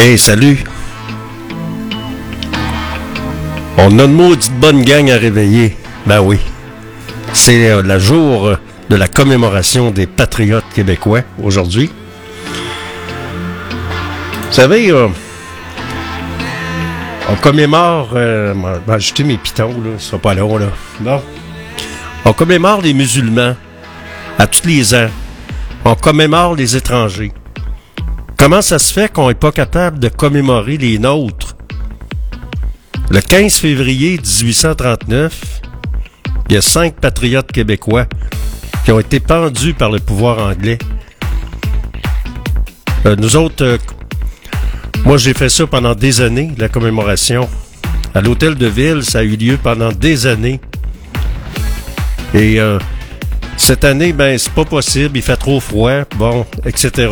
Hey, salut! On a une maudite bonne gang à réveiller. Ben oui. C'est euh, le jour euh, de la commémoration des patriotes québécois aujourd'hui. Vous savez, euh, on commémore. Euh, ben, mes pitons, là, ce sera pas long, là. Bon. On commémore les musulmans à tous les ans. On commémore les étrangers. Comment ça se fait qu'on n'est pas capable de commémorer les nôtres? Le 15 février 1839, il y a cinq patriotes québécois qui ont été pendus par le pouvoir anglais. Euh, nous autres, euh, moi j'ai fait ça pendant des années, la commémoration. À l'hôtel de ville, ça a eu lieu pendant des années. Et euh, cette année, ben c'est pas possible, il fait trop froid, bon, etc.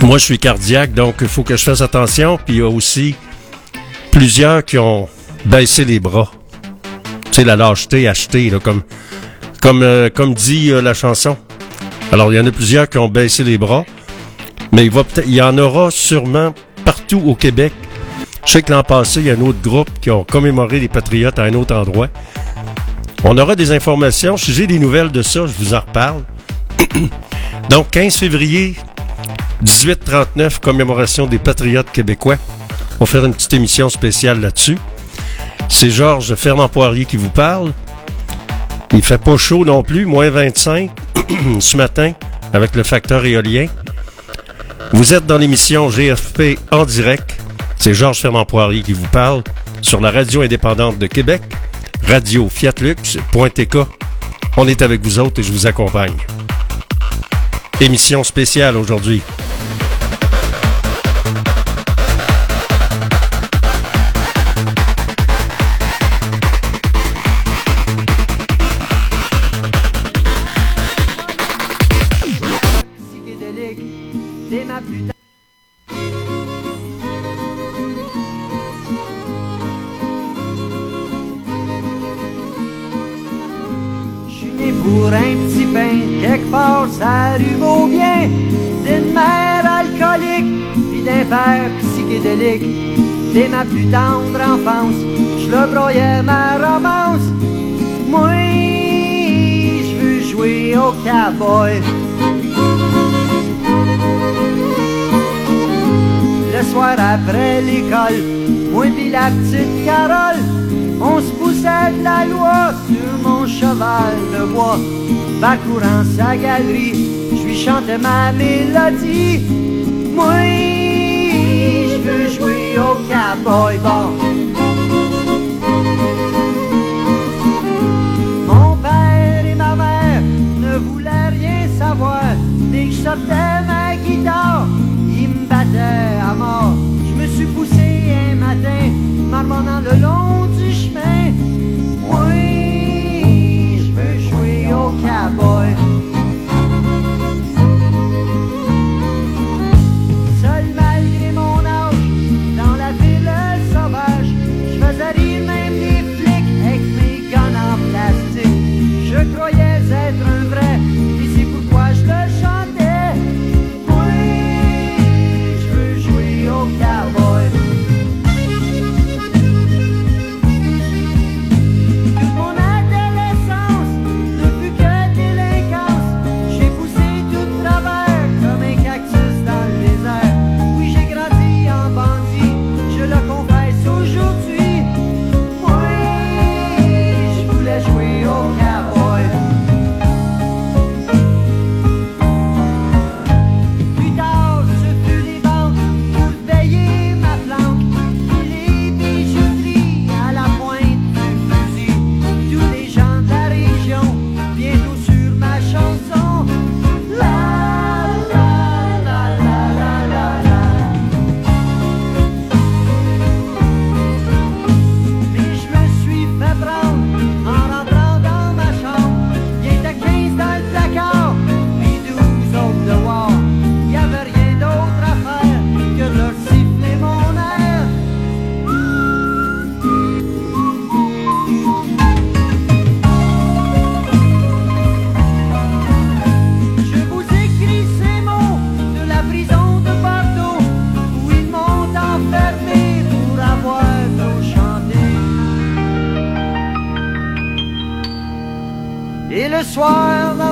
Moi, je suis cardiaque, donc il faut que je fasse attention. Puis il y a aussi plusieurs qui ont baissé les bras. Tu sais, la lâcheté achetée, là, comme, comme, euh, comme dit euh, la chanson. Alors, il y en a plusieurs qui ont baissé les bras. Mais il, va il y en aura sûrement partout au Québec. Je sais que l'an passé, il y a un autre groupe qui ont commémoré les Patriotes à un autre endroit. On aura des informations. Si j'ai des nouvelles de ça, je vous en reparle. Donc, 15 février 1839, commémoration des Patriotes québécois. On va faire une petite émission spéciale là-dessus. C'est Georges Fernand Poirier qui vous parle. Il fait pas chaud non plus, moins 25 ce matin avec le facteur éolien. Vous êtes dans l'émission GFP en direct. C'est Georges Fernand Poirier qui vous parle sur la radio indépendante de Québec, radio fiatlux.tk. On est avec vous autres et je vous accompagne. Émission spéciale aujourd'hui. Dès ma plus tendre enfance, je le broyais ma romance. Moi, je veux jouer au cowboy. Le soir après l'école, moi pis la petite Carole, on se poussait de la loi sur mon cheval de bois. Parcourant sa galerie, je lui chantais ma mélodie. Moi, je veux jouer Mon père et ma mère ne voulaient rien savoir. Dès que je sortais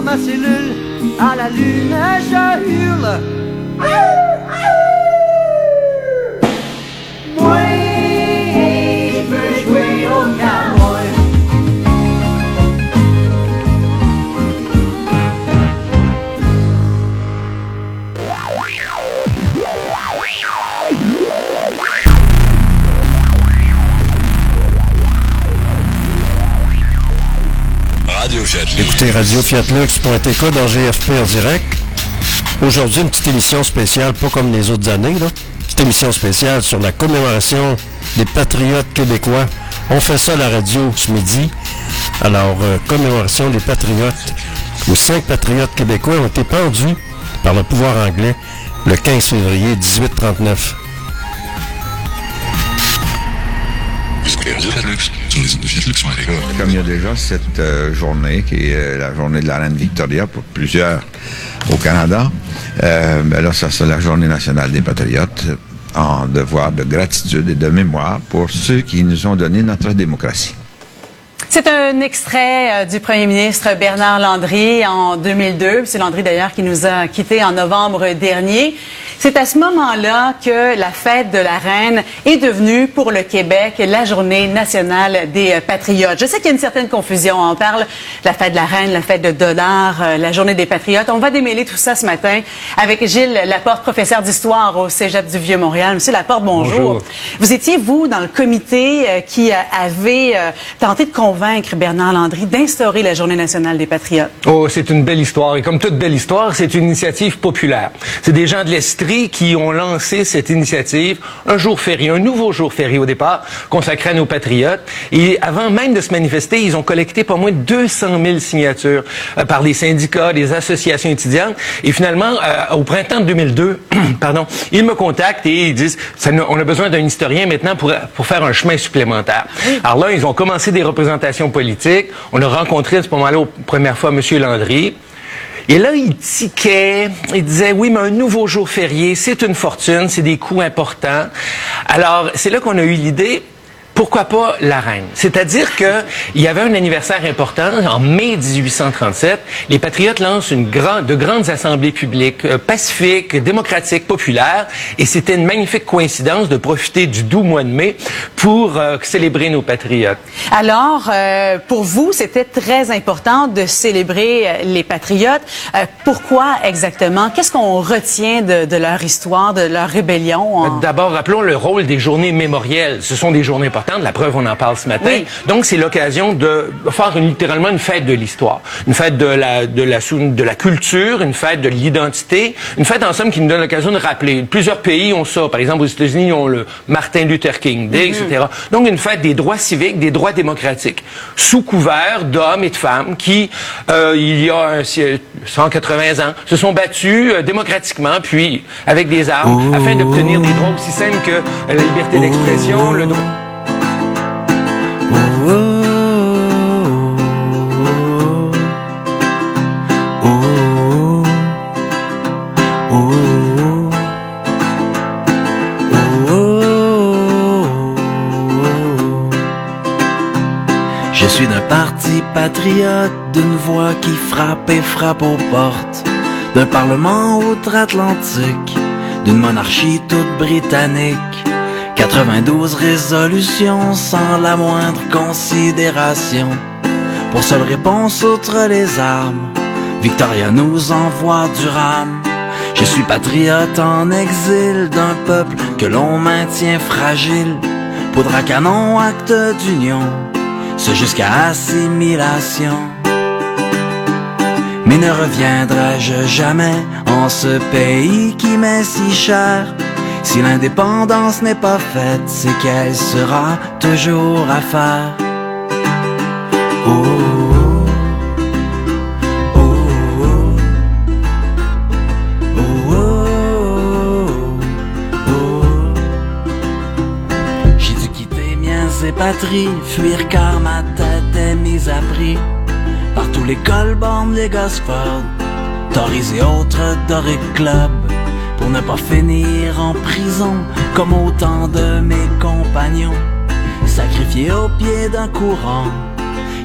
ma cellule, à la lune, je hurle. Dans GFP en direct. Aujourd'hui, une petite émission spéciale, pas comme les autres années, là. Petite émission spéciale sur la commémoration des patriotes québécois. On fait ça à la radio ce midi. Alors, euh, commémoration des patriotes, où cinq patriotes québécois ont été pendus par le pouvoir anglais le 15 février 1839. Sur les ondes de Comme il y a déjà cette euh, journée, qui est euh, la journée de la reine Victoria pour plusieurs au Canada, euh, ben là, ça c'est la journée nationale des patriotes en devoir de gratitude et de mémoire pour ceux qui nous ont donné notre démocratie. C'est un extrait euh, du premier ministre Bernard Landry en 2002. C'est Landry d'ailleurs qui nous a quittés en novembre dernier. C'est à ce moment-là que la fête de la reine est devenue pour le Québec la journée nationale des euh, patriotes. Je sais qu'il y a une certaine confusion. On parle de la fête de la reine, la fête de dollars, euh, la journée des patriotes. On va démêler tout ça ce matin avec Gilles Laporte, professeur d'histoire au Cégep du Vieux-Montréal. Monsieur Laporte, bonjour. Bonjour. Vous étiez, vous, dans le comité euh, qui avait tenté de convaincre Bernard Landry d'instaurer la Journée nationale des patriotes? Oh, c'est une belle histoire. Et comme toute belle histoire, c'est une initiative populaire. C'est des gens de l'Estrie qui ont lancé cette initiative, un jour férié, un nouveau jour férié au départ, consacré à nos patriotes. Et avant même de se manifester, ils ont collecté pas moins de 200 000 signatures euh, par des syndicats, des associations étudiantes. Et finalement, euh, au printemps de 2002, pardon, ils me contactent et ils disent, ça, on a besoin d'un historien maintenant pour, pour faire un chemin supplémentaire. Alors là, ils ont commencé des représentations politiques. On a rencontré à ce moment-là, pour la première fois, M. Landry. Et là, il tiquait, il disait, oui, mais un nouveau jour férié, c'est une fortune, c'est des coûts importants. Alors, c'est là qu'on a eu l'idée, pourquoi pas la reine? C'est-à-dire que il y avait un anniversaire important en mai 1837. Les patriotes lancent une de grandes assemblées publiques, euh, pacifiques, démocratiques, populaires, et c'était une magnifique coïncidence de profiter du doux mois de mai pour euh, célébrer nos patriotes. Alors, euh, pour vous, c'était très important de célébrer euh, les patriotes. Euh, pourquoi exactement? Qu'est-ce qu'on retient de, de leur histoire, de leur rébellion? en- D'abord, rappelons le rôle des journées mémorielles. Ce sont des journées importantes. La preuve, on en parle ce matin. Oui. Donc, c'est l'occasion de faire une- littéralement une fête de l'histoire, une fête de la, de la sou- de la culture, une fête de l'identité, une fête en somme qui nous donne l'occasion de rappeler. Plusieurs pays ont ça. Par exemple, aux États-Unis, ils ont le Martin Luther King Day, etc. Donc, une fête des droits civiques, des droits démocratiques, sous couvert d'hommes et de femmes qui, euh, il y a un si- 180 ans, se sont battus euh, démocratiquement, puis avec des armes, afin d'obtenir des droits aussi simples que euh, la liberté d'expression, le droit. Patriote, d'une voix qui frappe et frappe aux portes, d'un parlement outre-Atlantique, d'une monarchie toute britannique. 92 résolutions sans la moindre considération. Pour seule réponse outre les armes, Victoria nous envoie du rame. Je suis patriote en exil d'un peuple que l'on maintient fragile. Poudre à canon, acte d'union, c'est jusqu'à assimilation. Mais ne reviendrai-je jamais en ce pays qui m'est si cher? Si l'indépendance n'est pas faite, c'est qu'elle sera toujours à faire. Patries, fuir car ma tête est mise à prix par tous les colbornes, les Gosford, Tories et autres Doric Club, pour ne pas finir en prison comme autant de mes compagnons, sacrifiés au pied d'un courant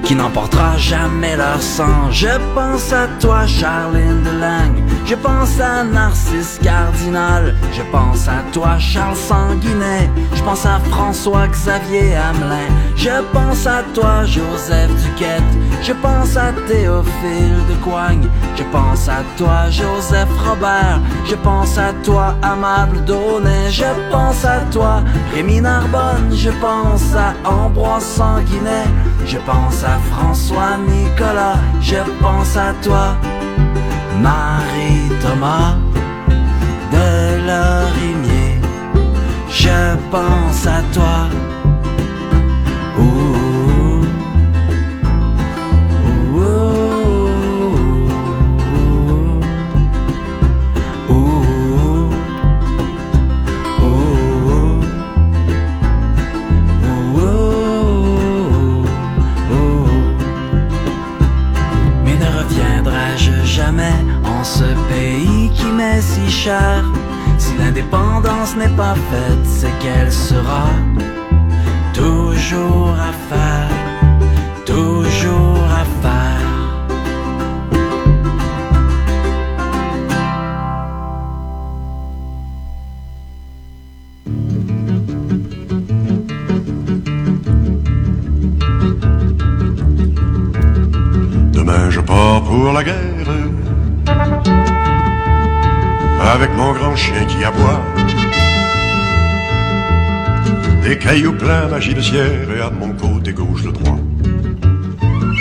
qui n'emportera jamais leur sang. Je pense à toi, Charline Delangue. Je pense à Narcisse Cardinal. Je pense à toi, Charles Sanguinet. Je pense à François-Xavier Hamelin. Je pense à toi, Joseph Duquette. Je pense à Théophile de Coigne. Je pense à toi, Joseph Robert. Je pense à toi, Amable Daunet. Je pense à toi, Rémi Narbonne. Je pense à Ambroise Sanguinet. Je pense à François Nicolas. Je pense à toi, Marie Thomas de Lorimier. Je pense à toi. Si l'indépendance n'est pas faite, c'est qu'elle sera toujours à faire, toujours à faire. Demain je pars pour la guerre Avec mon grand chien qui aboie. Des cailloux pleins magie de cierre Et à mon côté gauche le droit.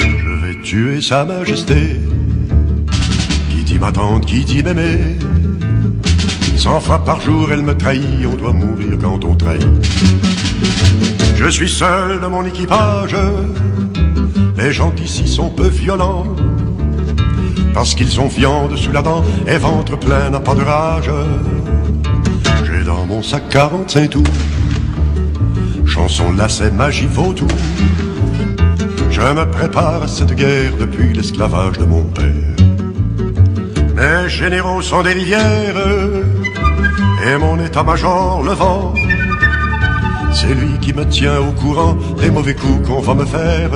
Je vais tuer sa majesté. Qui dit ma tante, qui dit m'aimer Cent fois par jour elle me trahit On doit mourir quand on trahit. Je suis seul de mon équipage. Les gens d'ici sont peu violents Parce qu'ils ont viande sous la dent Et ventre plein n'a pas de rage. J'ai dans mon sac 45 tours. Chanson, lacet, magie, vautour. Je me prépare à cette guerre Depuis l'esclavage de mon père. Mes généraux sont des rivières Et mon état-major le vent. C'est lui qui me tient au courant des mauvais coups qu'on va me faire.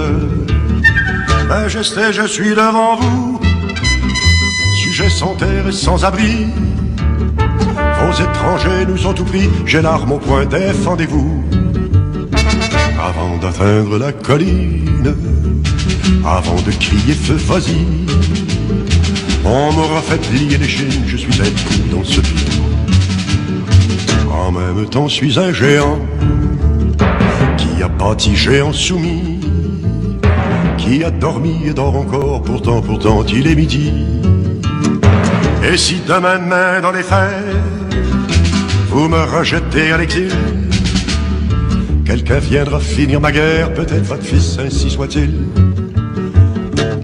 Majesté, je suis devant vous, sujet sans terre et sans abri. Vos étrangers nous ont tout pris, j'ai l'arme au point, défendez-vous. Avant d'atteindre la colline, avant de crier feu, vas-y. On m'aura fait plier les chines, je suis un coup dans ce pays. En même temps, suis un géant qui a bâti géant soumis, qui a dormi et dort encore, pourtant, pourtant, il est midi. Et si demain main dans les fers, vous me rejetez à l'exil, quelqu'un viendra finir ma guerre, peut-être votre fils, ainsi soit-il.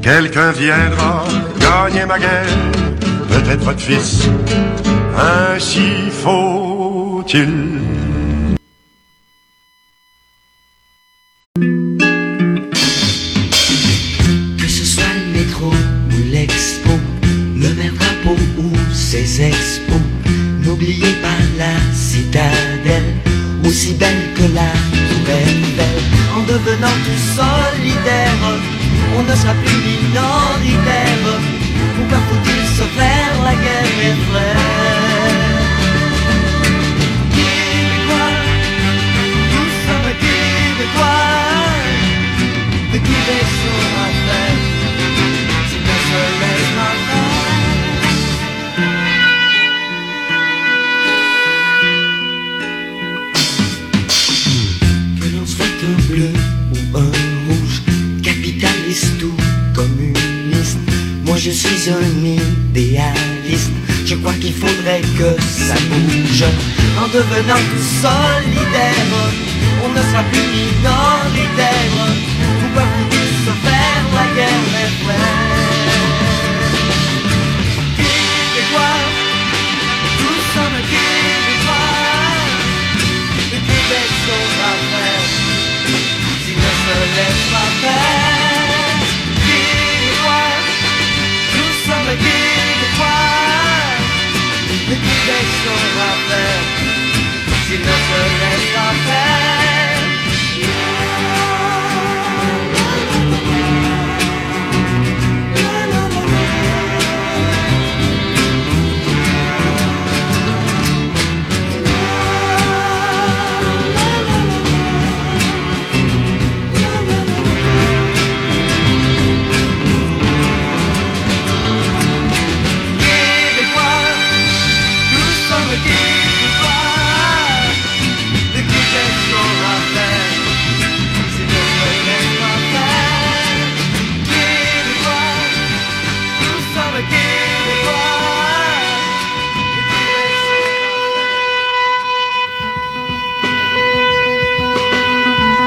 Quelqu'un viendra gagner ma guerre, peut-être votre fils, ainsi faut-il. Devenant devenant solidaire. On ne sera plus minoritaire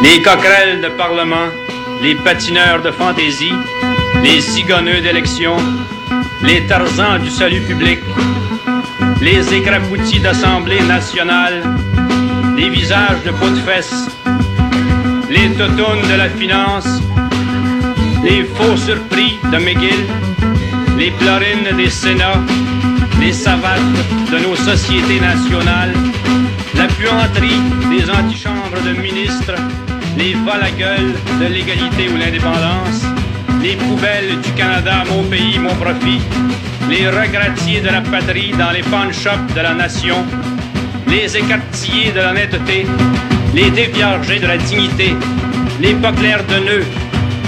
les coquerelles de parlement, les patineurs de fantaisie, les zigonneux d'élection, les tarzans du salut public, les écrapoutis d'Assemblée nationale, les visages de peau de fesses, les totounes de la finance, les faux surpris de McGill, les plorines des Sénats, les savates de nos sociétés nationales, la puanterie des antichambres de ministres, les vols à gueule de l'égalité ou l'indépendance, les poubelles du Canada, mon pays, mon profit, les regrettiers de la patrie dans les pawn shops de la nation, les écartillés de l'honnêteté, les déviargés de la dignité, les pas de nœuds,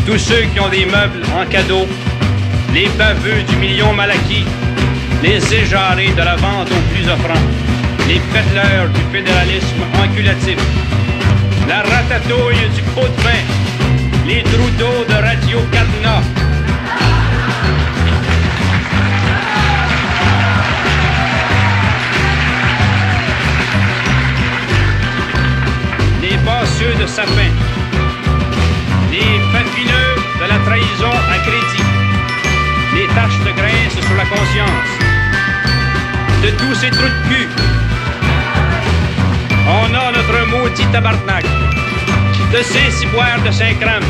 tous ceux qui ont des meubles en cadeau, les baveux du million mal acquis, les éjarés de la vente aux plus offrants, les pédaleurs du fédéralisme enculatif, la ratatouille du pot de vin, les trous d'eau de Radio Cadenas, les basseux de sapin, les papineux de la trahison à crédit, les taches de graisse sur la conscience, de tous ces trous de cul. On a notre maudit tabarnak, de ces ciboires de Saint-Crème,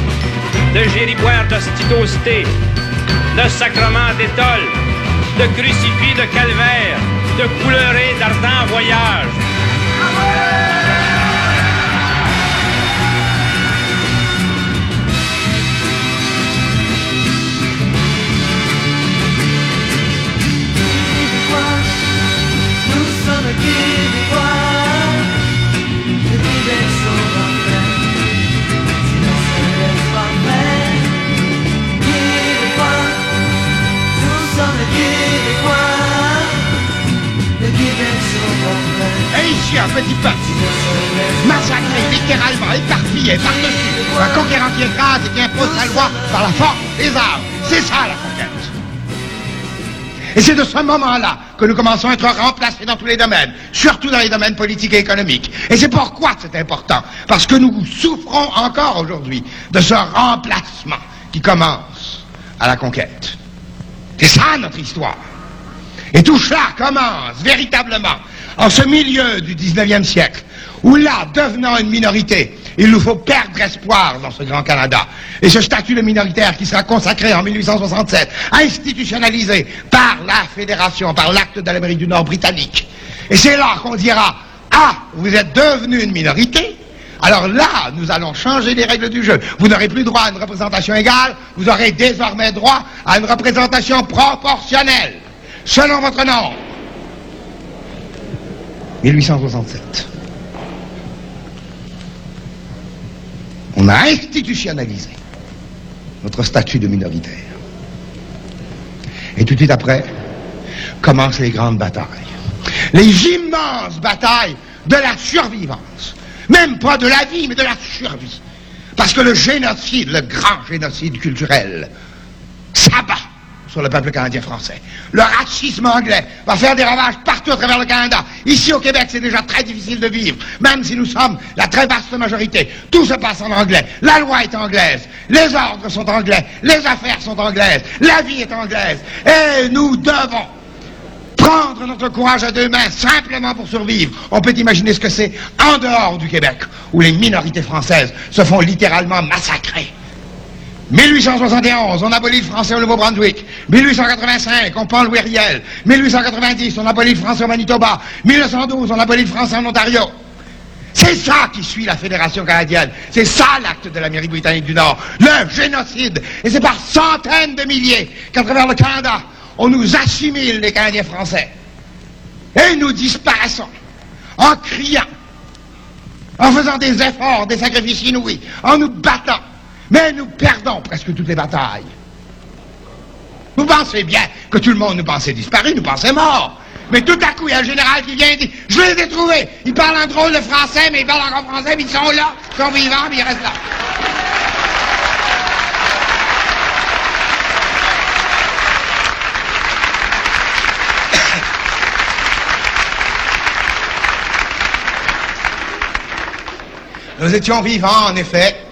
de gériboires d'hostitosité, de sacrements d'étole, de crucifix de calvaire, de couleurés d'ardents voyages. Ici, un petit peuple, massacré littéralement, éparpillé par-dessus, un conquérant qui écrase et qui impose sa loi par la force des armes. C'est ça la conquête. Et c'est de ce moment-là que nous commençons à être remplacés dans tous les domaines, surtout dans les domaines politiques et économiques. Et c'est pourquoi c'est important. Parce que nous souffrons encore aujourd'hui de ce remplacement qui commence à la conquête. C'est ça notre histoire. Et tout cela commence véritablement en ce milieu du 19e siècle, où là, devenant une minorité, il nous faut perdre espoir dans ce grand Canada. Et ce statut de minoritaire qui sera consacré en 1867, institutionnalisé par la Fédération, par l'acte de l'Amérique du Nord britannique. Et c'est là qu'on dira, ah, vous êtes devenu une minorité, alors là, nous allons changer les règles du jeu. Vous n'aurez plus droit à une représentation égale, vous aurez désormais droit à une représentation proportionnelle, selon votre nombre. 1867. On a institutionnalisé notre statut de minoritaire. Et tout de suite après, commencent les grandes batailles. Les immenses batailles de la survivance. Même pas de la vie, mais de la survie. Parce que le génocide, le grand génocide culturel, s'abat sur le peuple canadien français. Le racisme anglais va faire des ravages partout à travers le Canada. Ici au Québec, c'est déjà très difficile de vivre, même si nous sommes la très vaste majorité. Tout se passe en anglais. La loi est anglaise. Les ordres sont anglais. Les affaires sont anglaises. La vie est anglaise. Et nous devons prendre notre courage à deux mains simplement pour survivre. On peut imaginer ce que c'est en dehors du Québec, où les minorités françaises se font littéralement massacrer. 1871, on abolit le français au Nouveau-Brunswick. 1885, on prend Louis Riel. 1890, on abolit le français au Manitoba. 1912, on abolit le français en Ontario. C'est ça qui suit la Fédération canadienne. C'est ça l'acte de l'Amérique britannique du Nord. Le génocide. Et c'est par centaines de milliers qu'à travers le Canada, on nous assimile les Canadiens français. Et nous disparaissons en criant, en faisant des efforts, des sacrifices inouïs, en nous battant. Mais nous perdons presque toutes les batailles. Vous pensez bien que tout le monde nous pensait disparu, nous pensait mort. Mais tout à coup, il y a un général qui vient et dit Je les ai trouvés. Ils parlent un drôle de français, mais ils parlent encore français, mais ils sont là, ils sont vivants, mais ils restent là. Nous étions vivants, en effet,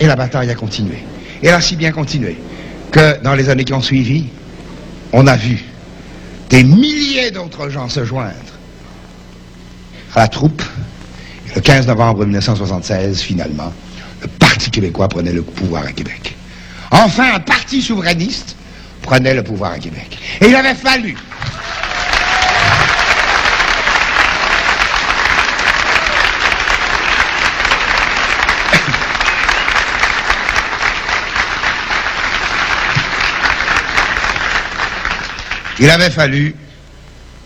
et la bataille a continué. Elle a si bien continué que dans les années qui ont suivi, on a vu des milliers d'autres gens se joindre à la troupe. Le 15 novembre 1976, finalement, le Parti québécois prenait le pouvoir à Québec. Enfin, un parti souverainiste prenait le pouvoir à Québec. Et il avait fallu Il avait fallu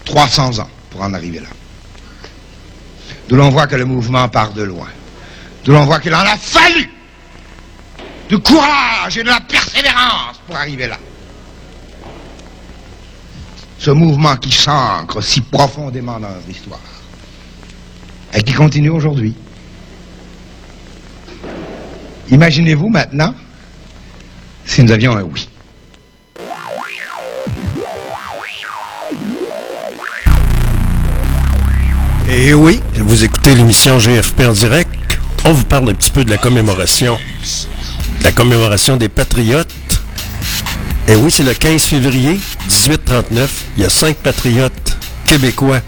300 ans pour en arriver là. D'où l'on voit que le mouvement part de loin. D'où l'on voit qu'il en a fallu du courage et de la persévérance pour arriver là. Ce mouvement qui s'ancre si profondément dans notre histoire et qui continue aujourd'hui. Imaginez-vous maintenant si nous avions un oui. Et oui, vous écoutez l'émission GFP en direct. On vous parle un petit peu de la commémoration. La commémoration des Patriotes. Et oui, c'est le 15 février 1839. Il y a cinq patriotes québécois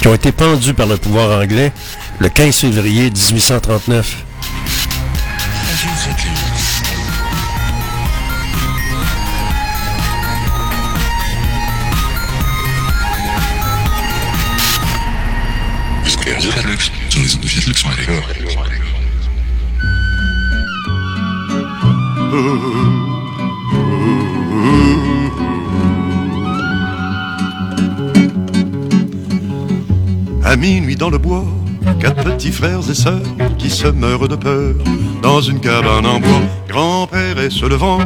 qui ont été pendus par le pouvoir anglais le 15 février 1839. À minuit dans le bois, quatre petits frères et sœurs qui se meurent de peur dans une cabane en bois. Grand-père est se levant,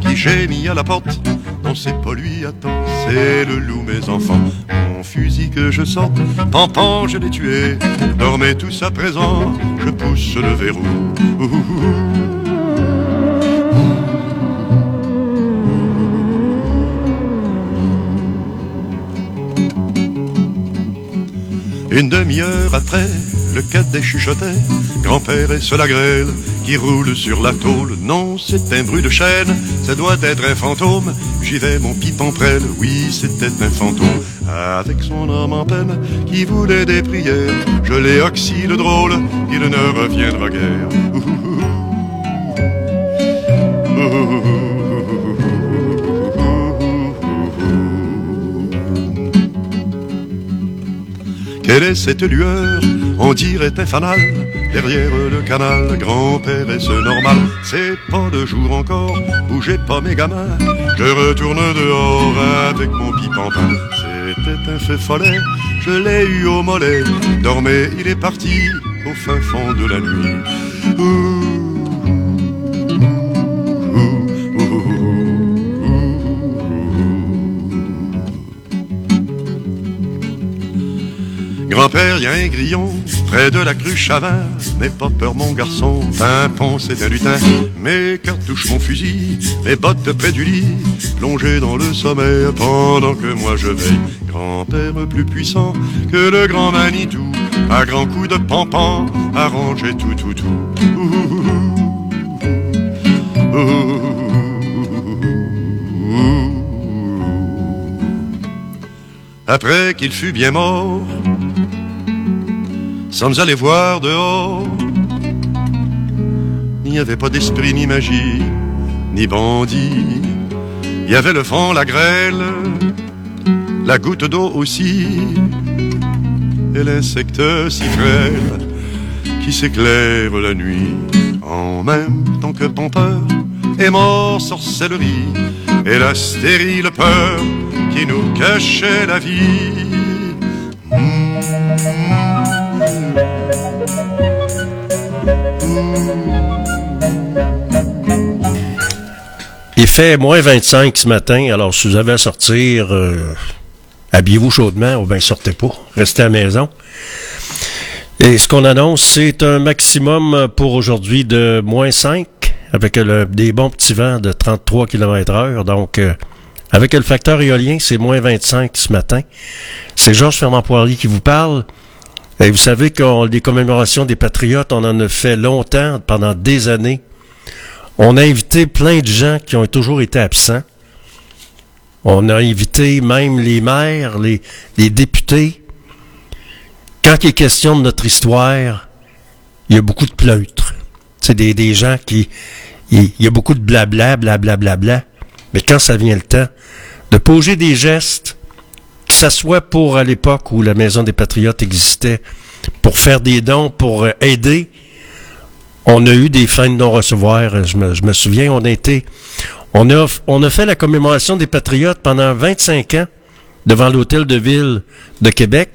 qui gémit à la porte. Non, c'est pas lui, attends, c'est le loup, mes enfants. Mon fusil que je sorte, Pampan, je l'ai tué. Dormez tous à présent, je pousse le verrou. Une demi-heure après, le cadet chuchotait. Grand-père la grêle qui roule sur la tôle. Non, c'est un bruit de chaîne, ça doit être un fantôme. J'y vais mon pipe en prêle, oui, c'était un fantôme. Avec son homme en peine qui voulait des prières Je l'ai oxy le drôle, il ne reviendra guère. Quelle est cette lueur On dirait un fanal. Derrière le canal, grand-père est ce normal. C'est pas de jour encore, bougez pas mes gamins. Je retourne dehors avec mon pain C'était un fait follet, je l'ai eu au mollet. Dormez, il est parti au fin fond de la nuit Grand-père, y a un grillon près de la cruche Chavin. N'aie pas peur, mon garçon, pimpon, c'est un lutin. Mes cartouches, mon fusil, mes bottes près du lit, plongées dans le sommeil pendant que moi je veille. Grand-père plus puissant que le grand Manitou, à grands coups de pampan, arrangé tout, tout, tout. Après qu'il fut bien mort, sommes allés voir dehors. Il n'y avait pas d'esprit ni magie, ni bandit. Il y avait le vent, la grêle, la goutte d'eau aussi, et l'insecte si frêle qui s'éclaire la nuit. En même temps que Pompeur est mort sorcellerie, et la stérile peur qui nous cachait la vie. Fait moins 25 ce matin, alors si vous avez à sortir, euh, habillez-vous chaudement ou bien sortez pas, restez à la maison. Et ce qu'on annonce, c'est un maximum pour aujourd'hui de moins 5, avec le- des bons petits vents de 33 km heure. Donc, euh, avec le facteur éolien, c'est moins 25 ce matin. C'est Georges Fernand Poirier qui vous parle. Et vous savez que les commémorations des patriotes, on en a fait longtemps, pendant des années. On a invité plein de gens qui ont toujours été absents. On a invité même les maires, les, députés. Quand il est question de notre histoire, il y a beaucoup de pleutres. C'est des, gens qui... Il, y a beaucoup de blabla, blabla, blabla. Mais quand ça vient le temps de poser des gestes, que ça soit pour à l'époque où la Maison des Patriotes existait, pour faire des dons, pour euh, aider, on a eu des fins de non-recevoir. Je me, souviens, on a été... On a, on a fait la commémoration des Patriotes pendant 25 ans devant l'hôtel de ville de Québec.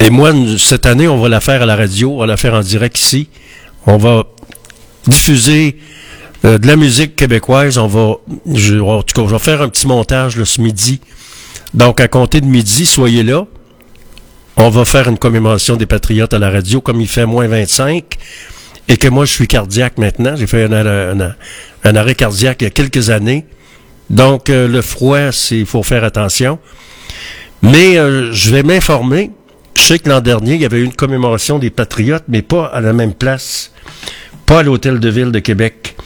Et moi, cette année, on va la faire à la radio, on va la faire en direct ici. On va diffuser euh, de la musique québécoise. On va, je, en tout cas, je vais faire un petit montage là, ce midi. Donc, à compter de midi, soyez là. On va faire une commémoration des Patriotes à la radio, comme il fait moins 25. Et que moi, je suis cardiaque maintenant. J'ai fait un, arrêt cardiaque il y a quelques années. Donc, euh, le froid, il faut faire attention. Mais euh, je vais m'informer je sais que l'an dernier, il y avait eu une commémoration des Patriotes, mais pas à la même place, pas à l'Hôtel de Ville de Québec.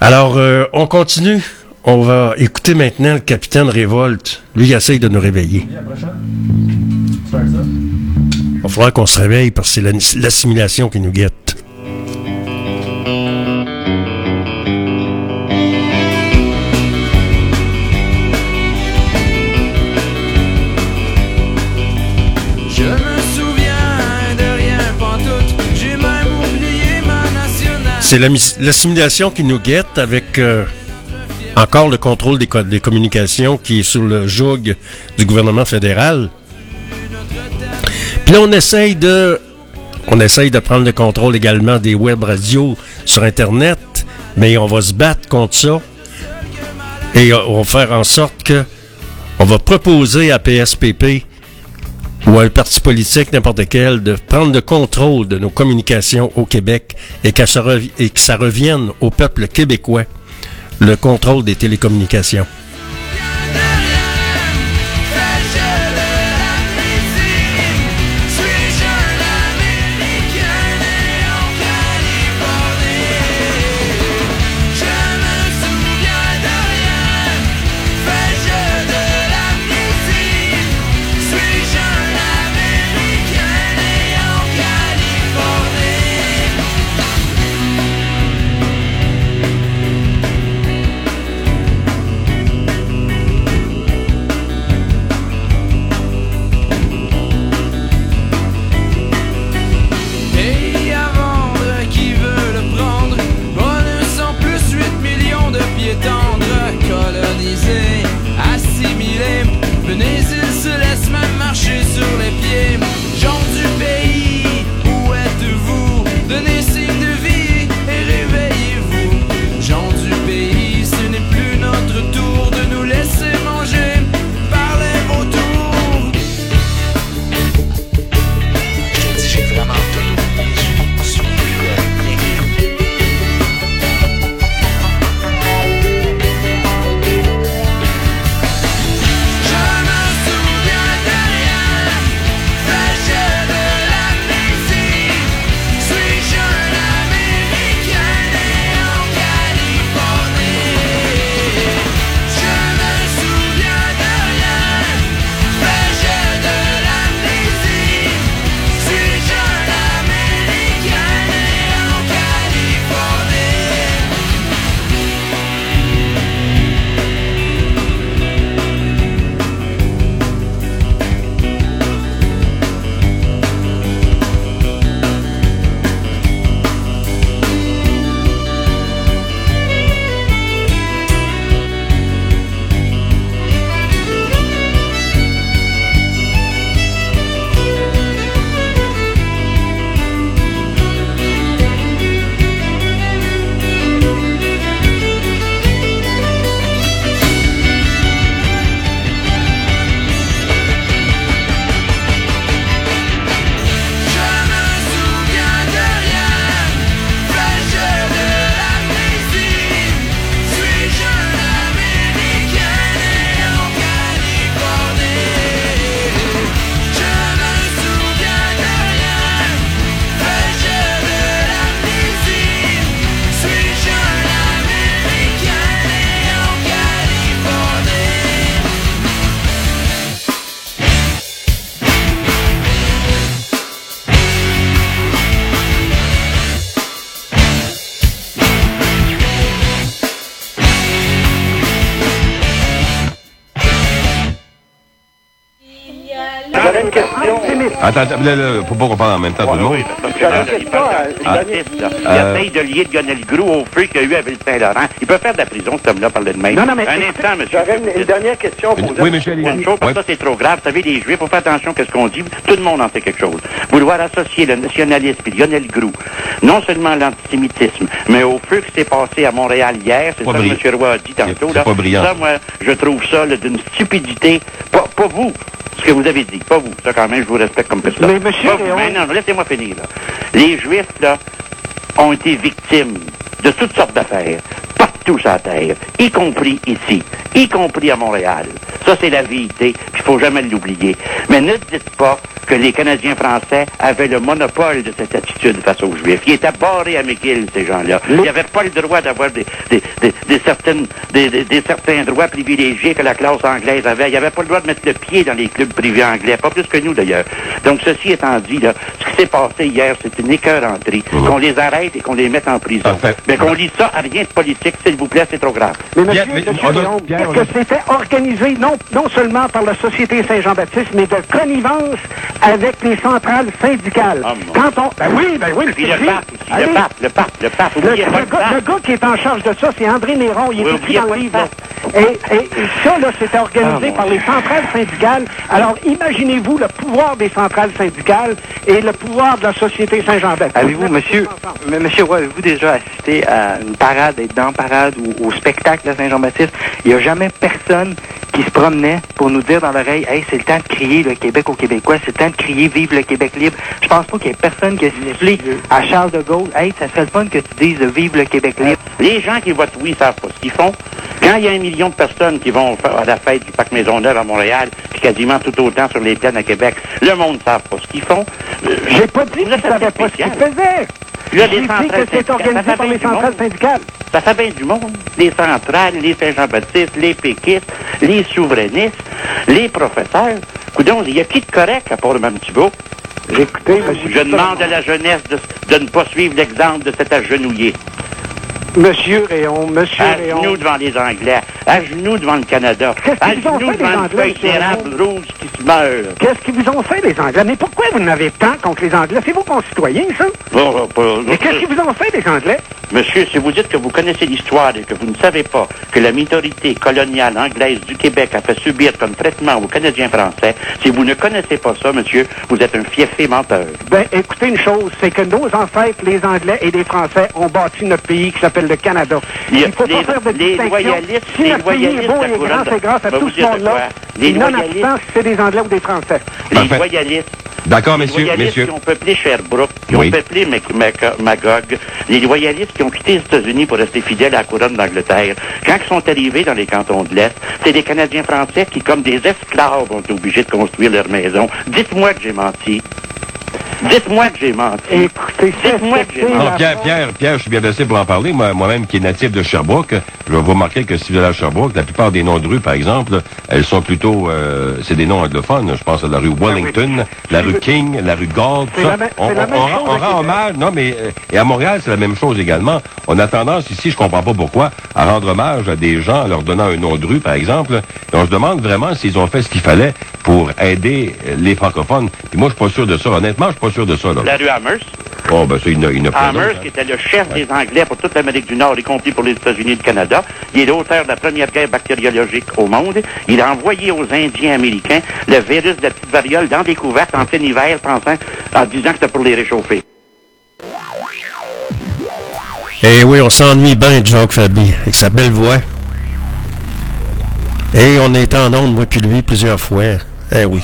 Alors, euh, on continue. On va écouter maintenant le capitaine Révolte. Lui, il essaye de nous réveiller. Il va falloir qu'on se réveille parce que c'est l'assimilation qui nous guette. C'est l'assimilation qui nous guette avec euh, encore le contrôle des, des, communications qui est sous le joug du gouvernement fédéral. Puis on essaye de, on essaye de prendre le contrôle également des web radios sur Internet, mais on va se battre contre ça et on va faire en sorte que on va proposer à PSPP ou un parti politique, n'importe quel, de prendre le contrôle de nos communications au Québec et, et que ça revienne au peuple québécois le contrôle des télécommunications. Pas qu'on parle en même temps tout le monde. J'avais une question. Ah. Il Euh, essaye de lier Lionel Groux au feu qu'il y a eu à Ville-Saint-Laurent. Il peut faire de la prison, cet homme-là, par le de même. Non, non, mais Un instant, monsieur. J'avais une, dernière question pour Oui, monsieur Une chose, parce que ça, c'est trop grave. Vous savez, les Juifs, faut faire attention à ce qu'on dit. Tout le monde en sait quelque chose. Vouloir associer le nationalisme et Lionel Groux, non seulement à l'antisémitisme, mais au feu qui s'est passé à Montréal hier, c'est ça que. M. Roy a dit tantôt. C'est là. pas brillant. Ça, moi, je trouve ça d'une stupidité. Pas, pas vous, que vous avez dit. Pas vous. Ça, quand même, je vous respecte comme personne. Mais, monsieur Pas vous. Léon- Mais non, laissez-moi finir. Là. Les Juifs, là, ont été victimes de toutes sortes d'affaires, partout sur la Terre, y compris ici, y compris à Montréal. Ça, c'est la vérité, puis il faut jamais l'oublier. Mais ne dites pas que les Canadiens français avaient le monopole de cette attitude face aux Juifs. Ils étaient barrés à McGill, ces gens-là. Ils n'avaient pas le droit d'avoir des, des, des, des certaines, des, des- des certains droits privilégiés que la classe anglaise avait. Ils n'avaient pas le droit de mettre le pied dans les clubs privés anglais, pas plus que nous d'ailleurs. Donc, ceci étant dit, là, ce qui s'est passé hier, c'est une écœuranterie. Qu'on les arrête et qu'on les mette en prison. Mais qu'on lit ça à rien de politique, s'il vous plaît, c'est trop grave. Mais monsieur, monsieur Léon, est-ce que c'était organisé? Non, non seulement par la Société Saint-Jean-Baptiste, mais de connivence avec les centrales syndicales? Quand on... Ben oui, ben oui, le pape le pape, le pape, le pape. Le, gars, pape. le gars qui est en charge de ça, c'est André Néron. Il est Oui, écrit dans le livre. Et, et- et ça, là, c'était organisé Ah, par les centrales syndicales. Alors, imaginez-vous le pouvoir des centrales syndicales et le pouvoir de la Société Saint-Jean-Baptiste. Avez-vous, monsieur, M- monsieur Roy, avez-vous déjà assisté à une parade, être dans parade ou au spectacle à Saint-Jean-Baptiste? Il n'y a jamais personne qui se promenait pour nous dire dans l'oreille, hey, c'est le temps de crier le Québec aux Québécois, c'est le temps de crier vive le Québec libre. Je pense pas qu'il y ait personne qui a sifflé à Charles de Gaulle, hey, ça serait le fun que tu dises vive le Québec libre. Les gens qui votent oui savent pas ce qu'ils font. Quand il y a un million de personnes qui vont faire à la fête du Parc Maisonneuve à Montréal, puis quasiment tout autant sur les plaines à Québec, le monde ne savent pas ce qu'ils font. J'ai pas dit qu'ils ne savaient pas ce qu'ils faisaient. Là, J'ai les dit centrales que c'est organisé par les du centrales monde. syndicales. Ça fait bien du monde. Les centrales, les Saint-Jean-Baptiste, les péquistes, les souverainistes, les professeurs. Coudon, il y a qui de correct à part le même Thibault? Écoutez, Je demande à la jeunesse de, de ne pas suivre l'exemple de cet agenouillé. Monsieur Réon, monsieur À Réon. genoux devant les Anglais, à genoux devant le Canada, à genoux devant une Anglais, feuille d'érable rouge qui se meurt. Qu'est-ce qu'ils vous ont fait, les Anglais? Mais pourquoi vous n'avez tant contre les Anglais? C'est vos concitoyens, ça? Mais qu'est-ce qu'ils vous ont fait, les Anglais? Monsieur, si vous dites que vous connaissez l'histoire et que vous ne savez pas que la minorité coloniale anglaise du Québec a fait subir comme traitement aux Canadiens français, si vous ne connaissez pas ça, monsieur, vous êtes un fiefé menteur. Ben, écoutez une chose, c'est que nos ancêtres, les Anglais et les Français, ont bâti notre pays qui s'appelle le Canada. Il y a- Il faut les- pas faire de les distinction. loyalistes- si les notre pays est loyalistes beau et grand, c'est grâce à tout ce monde-là. Les loyalistes- c'est des Anglais ou des Français. Les loyalistes, D'accord, les messieurs, loyalistes messieurs. qui ont peuplé Sherbrooke, qui Oui. ont peuplé Mac- Mac- Magog, les loyalistes qui ont quitté les États-Unis pour rester fidèles à la couronne d'Angleterre, quand ils sont arrivés dans les cantons de l'Est, c'est des Canadiens français qui, comme des esclaves, ont été obligés de construire leur maison. Dites-moi que j'ai menti. Dites-moi que j'ai menti. Écoutez, Dites-moi que j'ai Non, menti. Pierre, Pierre, Pierre, je suis bien placé pour en parler. Moi- Moi-même, qui est natif de Sherbrooke, je vais vous remarquer que si vous allez à Sherbrooke, la plupart des noms de rues, par exemple, elles sont plutôt, euh, c'est des noms anglophones. Je pense à la rue Wellington, la rue King, la rue Galt. C'est ça. la on, la on- même on rend- chose on à rend Québec. hommage, non, mais euh, et à Montréal, c'est la même chose également. On a tendance ici, je comprends pas pourquoi, à rendre hommage à des gens en leur donnant un nom de rue, par exemple. Et on se demande vraiment s'ils ont fait ce qu'il fallait pour aider euh, les francophones. Et moi, je suis pas sûr de ça. Honnêtement, je suis pas sûr de ça. Là. La rue Amherst. Oh, ben, c'est une, une Amherst, qui était le chef des Anglais pour toute l'Amérique du Nord, y compris pour les États-Unis et le Canada. Il est l'auteur de la première guerre bactériologique au monde. Il a envoyé aux Indiens américains le virus de la petite variole dans des couvertes en plein hiver, pensant, en disant que c'était pour les réchauffer. Eh oui, on s'ennuie bien de Jacques Fabi, avec sa belle voix. Et on était en onde, moi puis lui, plusieurs fois. Eh oui.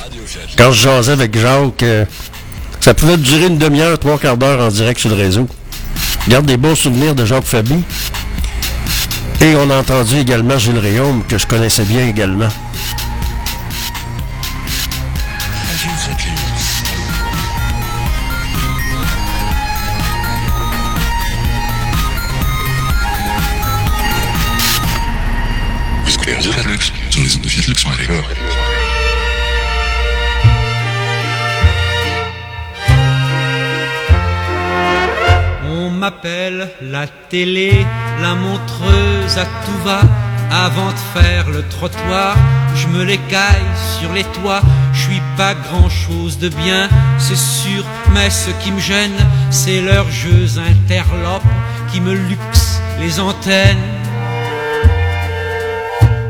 Quand je jasais avec Jacques, euh, ça pouvait durer une demi-heure, trois quarts d'heure en direct sur le réseau. Garde des beaux souvenirs de Jacques Fabi. Et on a entendu également Gilles Réaume, que je connaissais bien également. M'appelle la télé, la montreuse à tout va, Avant de faire le trottoir, je me les caille sur les toits. Je suis pas grand chose de bien, c'est sûr, mais ce qui me gêne, c'est leurs jeux interlopes qui me luxent les antennes.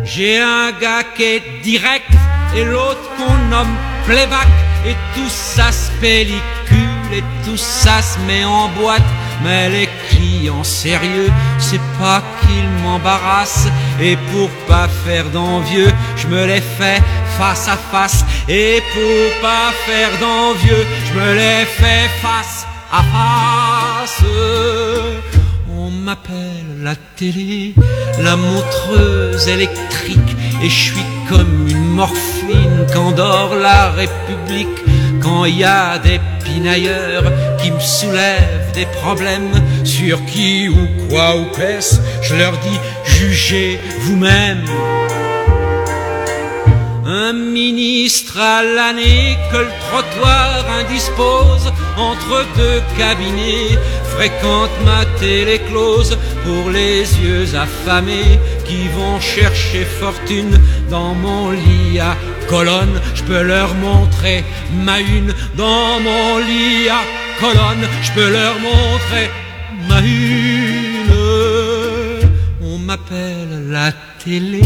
J'ai un gars qui est direct et l'autre qu'on nomme playback et tout ça se pellicule et tout ça se met en boîte. Mais les clients sérieux, c'est pas qu'ils m'embarrassent et pour pas faire d'envieux, je me les fais face à face et pour pas faire d'envieux, je me les fais face à face. On m'appelle la télé, la montreuse électrique, et je suis comme une morphine qu'endort la République. Quand il y a des pinailleurs qui me soulèvent des problèmes sur qui ou quoi ou qu'est-ce, je leur dis jugez vous-même. Un ministre à l'année que le trottoir indispose entre deux cabinets fréquente ma télé close pour les yeux affamés qui vont chercher fortune dans mon lit à colonne. Je peux leur montrer ma une dans mon lit à colonne. Je peux leur montrer ma une. On m'appelle la télé,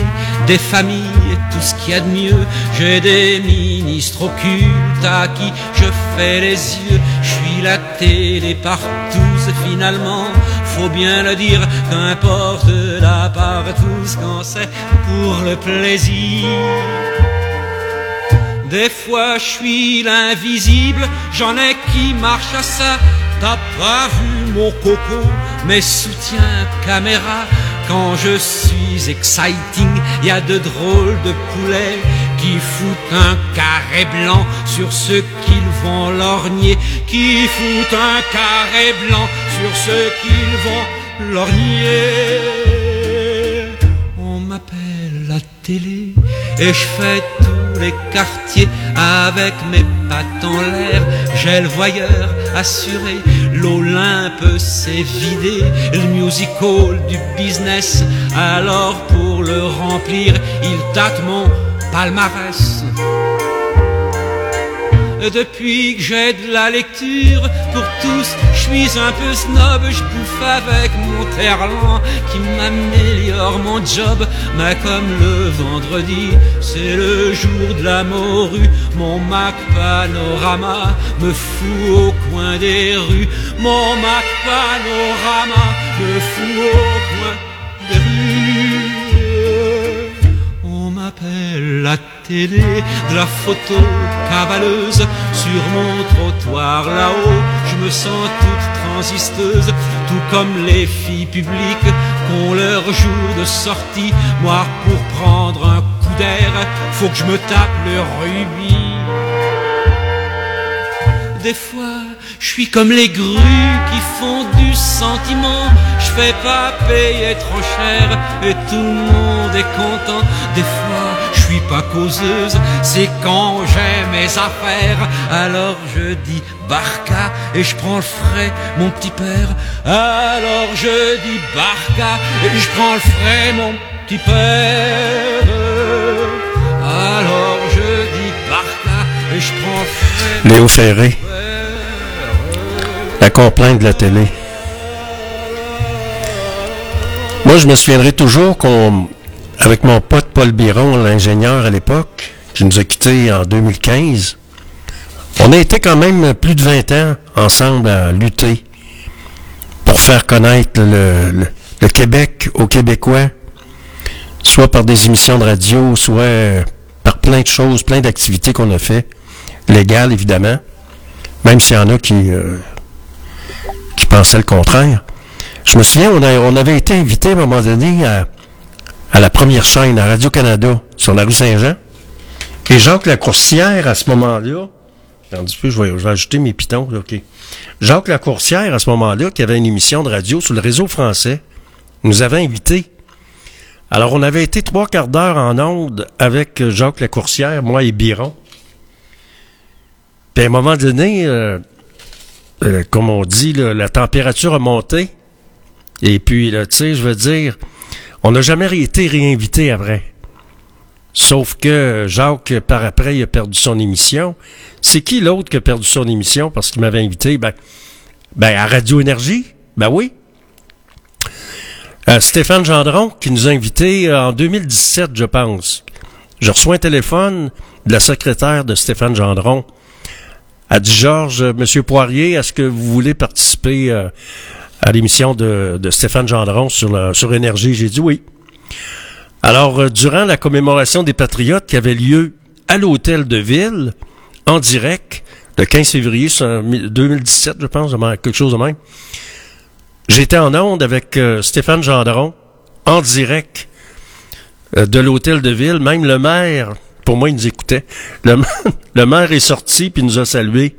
des familles et tout ce qu'il y a de mieux. J'ai des ministres occultes à qui je fais les yeux. Je suis la télé partout, finalement, faut bien le dire, qu'importe la partout quand c'est pour le plaisir. Des fois je suis l'invisible, j'en ai qui marchent à ça. T'as pas vu mon coco, mes soutiens caméra. Quand je suis exciting, y a de drôles de poulets qui foutent un carré blanc sur ceux qu'ils vont lorgner, qui foutent un carré blanc sur ceux qu'ils vont lorgner. On m'appelle la télé et je fais tous les quartiers avec mes pattes en l'air. J'ai le voyeur assuré, l'Olympe s'est vidé, le musical du business. Alors pour le remplir, il tâte mon palmarès. Depuis que j'ai de la lecture pour tous, suis un peu snob, je bouffe avec mon terlan qui m'améliore mon job. Mais comme le vendredi, c'est le jour de la morue, mon Mac Panorama me fout au coin des rues. Mon Mac Panorama me fout au coin des rues. On m'appelle la télé de la photo cavaleuse sur mon trottoir là-haut. Me sens toute transisteuse, tout comme les filles publiques qu'ont leur jour de sortie. Moi, pour prendre un coup d'air, faut que je me tape le rubis. Des fois, je suis comme les grues qui font du sentiment. Je fais pas payer trop cher et tout le monde est content. Des fois, suis pas causeuse, c'est quand j'ai mes affaires. Alors je dis barca et je prends le frais, mon petit père. Alors je dis barca et je prends le frais, mon petit père. Alors je dis barca et je prends le frais. Léo Ferré. La complainte de la télé. Moi, je me souviendrai toujours qu'on, avec mon pote Paul Biron, l'ingénieur à l'époque, qui nous a quittés en 2015, on a été quand même plus de 20 ans ensemble à lutter pour faire connaître le, Québec aux Québécois, soit par des émissions de radio, soit par plein de choses, plein d'activités qu'on a fait, légales évidemment, même s'il y en a qui, euh, qui pensaient le contraire. Je me souviens, on, on avait été invité à un moment donné à, à la première chaîne, à Radio-Canada, sur la rue Saint-Jean. Et Jacques Lacourcière, à ce moment-là, je vais, ajouter mes pitons, OK. Jacques Lacourcière, à ce moment-là, qui avait une émission de radio sur le réseau français, nous avait invités. Alors, on avait été trois quarts d'heure en onde avec Jacques Lacourcière, moi et Biron. Puis à un moment donné, euh, euh, comme on dit, la température a monté. Et puis, tu sais, je veux dire, On n'a jamais été réinvité après. Sauf que Jacques, par après, il a perdu son émission. C'est qui l'autre qui a perdu son émission parce qu'il m'avait invité? Ben, ben, à Radio Énergie. Ben oui. Euh, Stéphane Gendron, qui nous a invités euh, en 2017, je pense. Je reçois un téléphone de la secrétaire de Stéphane Gendron. Elle dit, Georges, euh, Monsieur Poirier, est-ce que vous voulez participer à l'émission de, de Stéphane Gendron sur, la- sur Énergie? J'ai dit oui. Alors, euh, durant la commémoration des Patriotes qui avait lieu à l'hôtel de ville, en direct, le 15 février sur- 2017, je pense, quelque chose de même, j'étais en onde avec euh, Stéphane Gendron, en direct euh, de l'hôtel de ville. Même le maire, pour moi, il nous écoutait. Le, le maire est sorti puis nous a salués.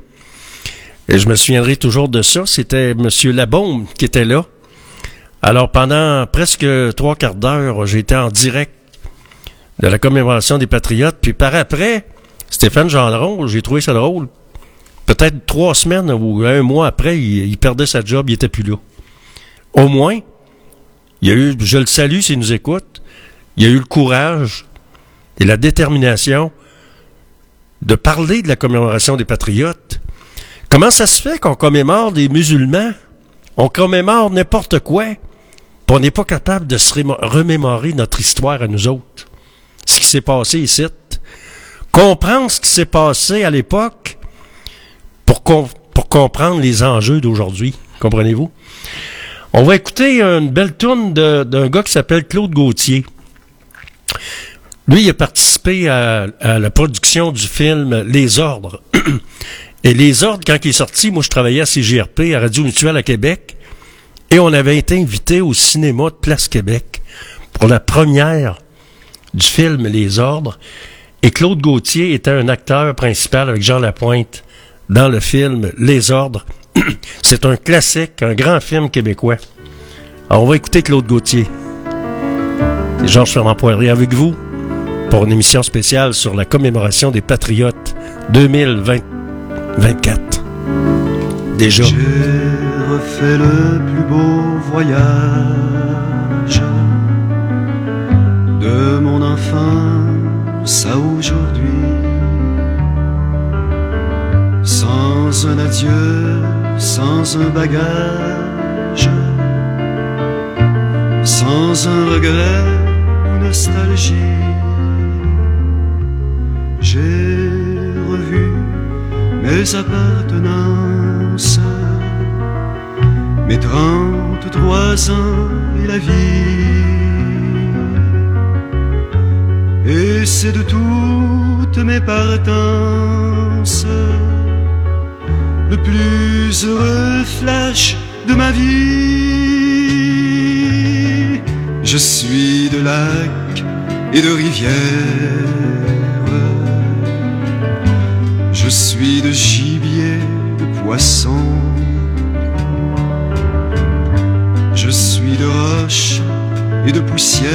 Et je me souviendrai toujours de ça. C'était Monsieur Labaume qui était là. Alors, pendant presque trois quarts d'heure, j'étais en direct de la commémoration des Patriotes. Puis par après, Stéphane Gendron, j'ai trouvé ça drôle. Peut-être trois semaines ou un mois après, il, il perdait sa job, il était plus là. Au moins, il y a eu, je le salue s'il nous écoute, il y a eu le courage et la détermination de parler de la commémoration des Patriotes. Comment ça se fait qu'on commémore des musulmans? On commémore n'importe quoi, puis on n'est pas capable de se remémorer notre histoire à nous autres. Ce qui s'est passé ici. Comprendre ce qui s'est passé à l'époque pour, com- pour comprendre les enjeux d'aujourd'hui. Comprenez-vous? On va écouter une belle tourne d'un gars qui s'appelle Claude Gauthier. Lui, il a participé à la production du film Les Ordres. Et Les Ordres, quand il est sorti, moi, je travaillais à CGRP, à Radio Mutuelle à Québec, et on avait été invité au cinéma de Place Québec pour la première du film Les Ordres. Et Claude Gauthier était un acteur principal avec Jean Lapointe dans le film Les Ordres. C'est un classique, un grand film québécois. Alors, on va écouter Claude Gauthier. Et Georges Fernand Poirier avec vous pour une émission spéciale sur la commémoration des Patriotes 2024. Déjà. J'ai refait le plus beau voyage de mon enfance à aujourd'hui. Sans un adieu, sans un bagage, sans un regret ou nostalgie. Mes appartenances, mes 33 ans et la vie. Et c'est de toutes mes partances le plus heureux flash de ma vie. Je suis de lacs et de rivières. Je suis de gibier, de poisson. Je suis de roches et de poussière.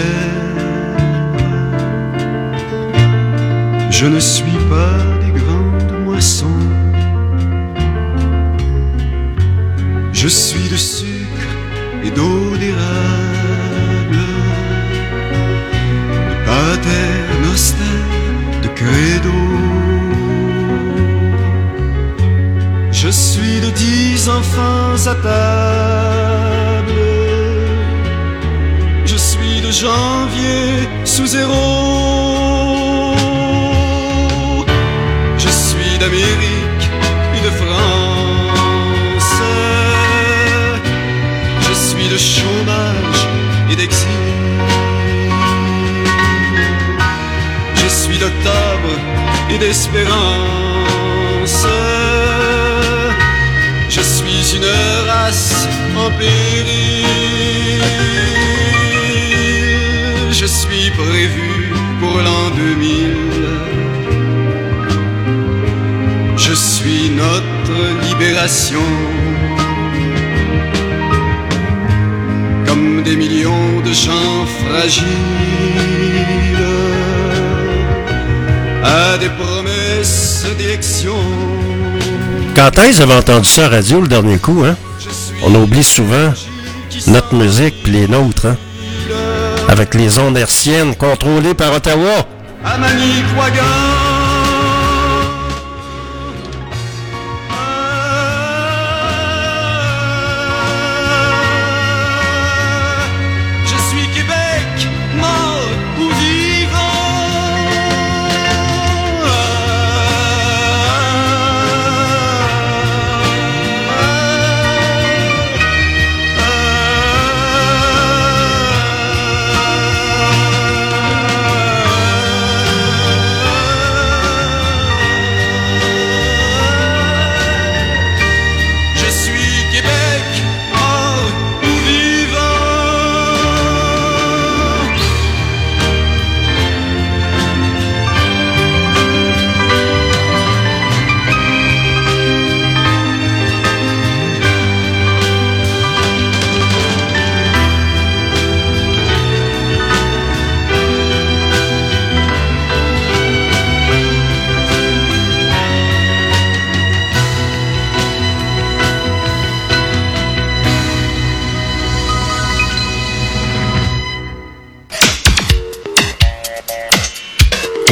Je ne suis pas des grandes moissons. Je suis de sucre et d'eau d'érable, de pater noster, de credo. Dix enfants à table. Je suis de janvier sous zéro. Je suis d'Amérique et de France. Je suis de chômage et d'exil. Je suis d'octobre et d'espérance. Je suis prévu pour l'an 2000. Je suis notre libération. Comme des millions de gens fragiles à des promesses d'élection. Quand est-ce entendu ça à radio le dernier coup. Hein? On oublie souvent notre musique puis les nôtres. Hein? Avec les ondes hertziennes contrôlées par Ottawa.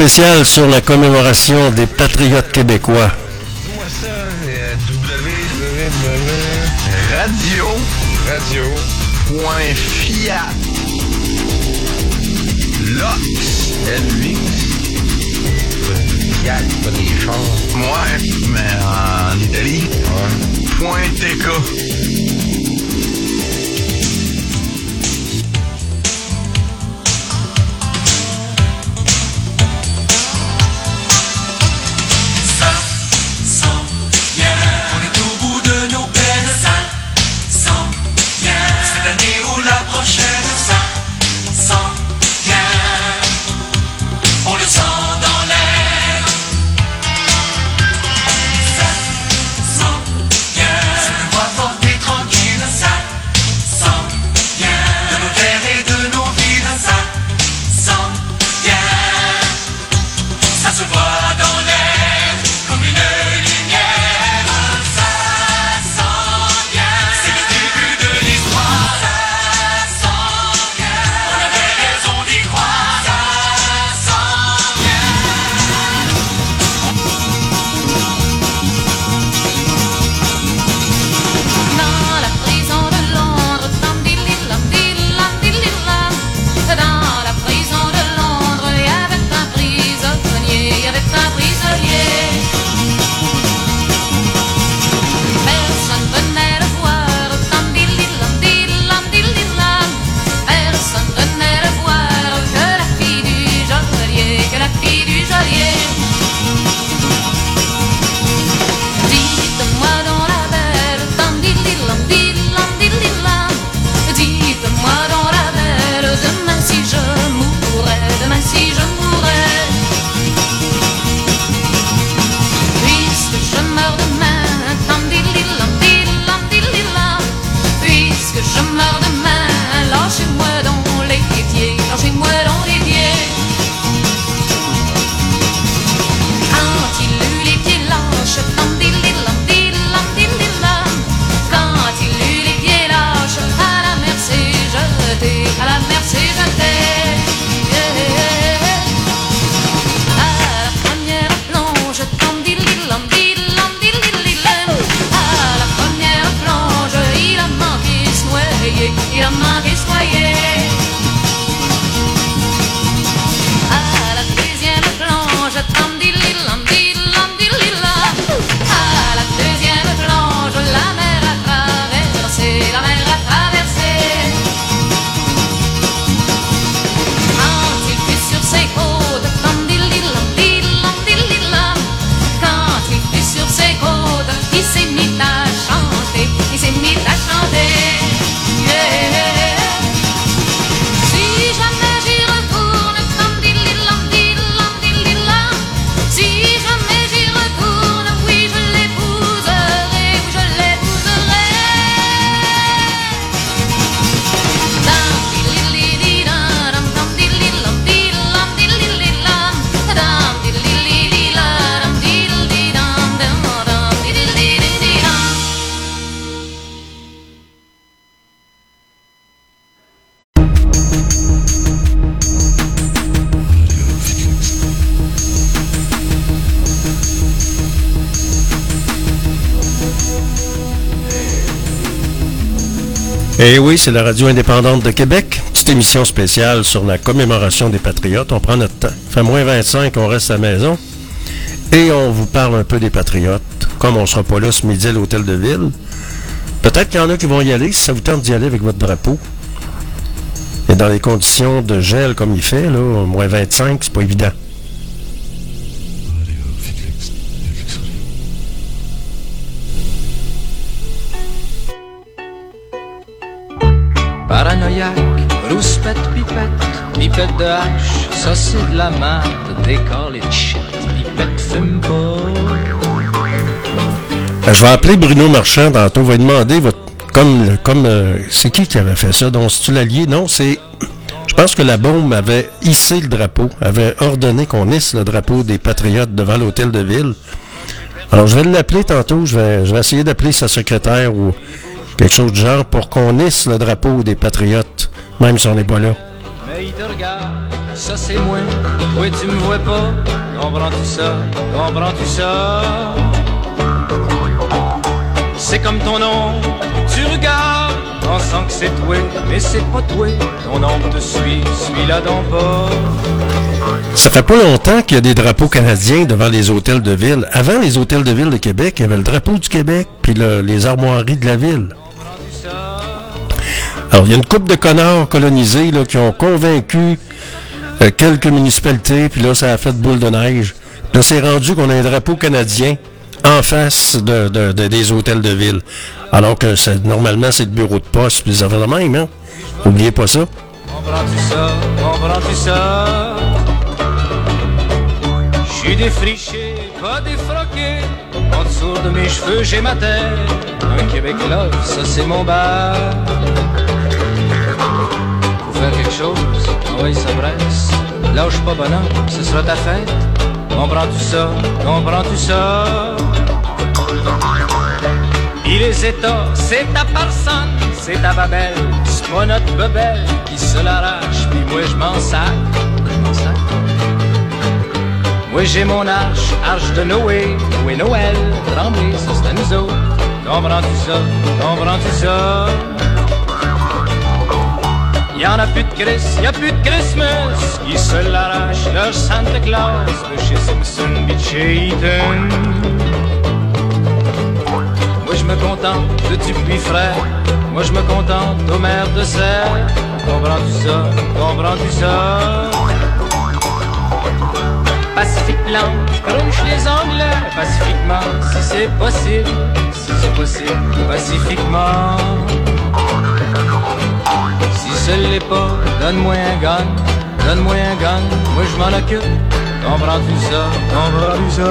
spécial sur la commémoration des patriotes québécois. C'est la radio indépendante de Québec. Petite émission spéciale sur la commémoration des Patriotes. On prend notre temps. Fait moins 25, on reste à la maison. Et on vous parle un peu des Patriotes. Comme on sera pas là ce midi à l'hôtel de ville, peut-être qu'il y en a qui vont y aller si ça vous tente d'y aller avec votre drapeau. Et dans les conditions de gel comme il fait, là, moins 25, c'est pas évident. Je vais appeler Bruno Marchand tantôt. Vais lui demander votre. Comme. comme euh, c'est qui qui avait fait ça? Donc, c'est-tu l'allié? Non, c'est. Je pense que la bombe avait hissé le drapeau, avait ordonné qu'on hisse le drapeau des Patriotes devant l'hôtel de ville. Alors, je vais l'appeler tantôt. Je vais, je vais essayer d'appeler sa secrétaire ou quelque chose du genre pour qu'on hisse le drapeau des Patriotes, même si on n'est pas là. Mais il te regarde, ça c'est moi, oui tu me vois pas, comprends-tu ça, comprends-tu ça? C'est comme ton nom, tu regardes, pensant que c'est toi, mais c'est pas toi, ton ombre te suit, suis-la donc pas. Ça fait pas longtemps qu'il y a des drapeaux canadiens devant les hôtels de ville. Avant les hôtels de ville de Québec, il y avait le drapeau du Québec, puis le- les armoiries de la ville. Alors, il y a une couple de connards colonisés là, qui ont convaincu euh, quelques municipalités, puis là, ça a fait boule de neige. Là, c'est rendu qu'on a un drapeau canadien en face de, de- de- des hôtels de ville. Alors que normalement, c'est le bureau de poste, puis les affaires de même, hein? Oubliez pas ça. Ça? J'suis défriché, pas défroqué, en dessous de mes cheveux j'ai ma tête. Un Québec love, ça c'est mon bar. Faut faire quelque chose, ah oui ça presse. Lâche pas bonhomme, ce sera ta fête. Comprends-tu ça, comprends-tu ça? Pis les États, c'est ta personne, c'est ta c'est pas notre bebelle qui se l'arrache, pis moi je m'en sac. Moi j'ai mon arche, arche de Noé, Noé Noël, tremblé, ça c'est à nous autres. Comprends-tu ça, comprends-tu ça? Y'en a plus de Chris, y'a plus de Christmas Qui se l'arrache leur Santa Claus De chez Simpson de chez Eaton me contente de Dupuis frère. Moi je me contente aux mères de serre. Comprends-tu ça, comprends-tu ça? Pacifique blanc, crunch les Anglais. Pacifiquement, si c'est possible Si c'est possible, pacifiquement. Si ce l'est pas, donne-moi un gun, donne-moi un gun, moi je m'en occupe. Comprends-tu ça, comprends-tu ça?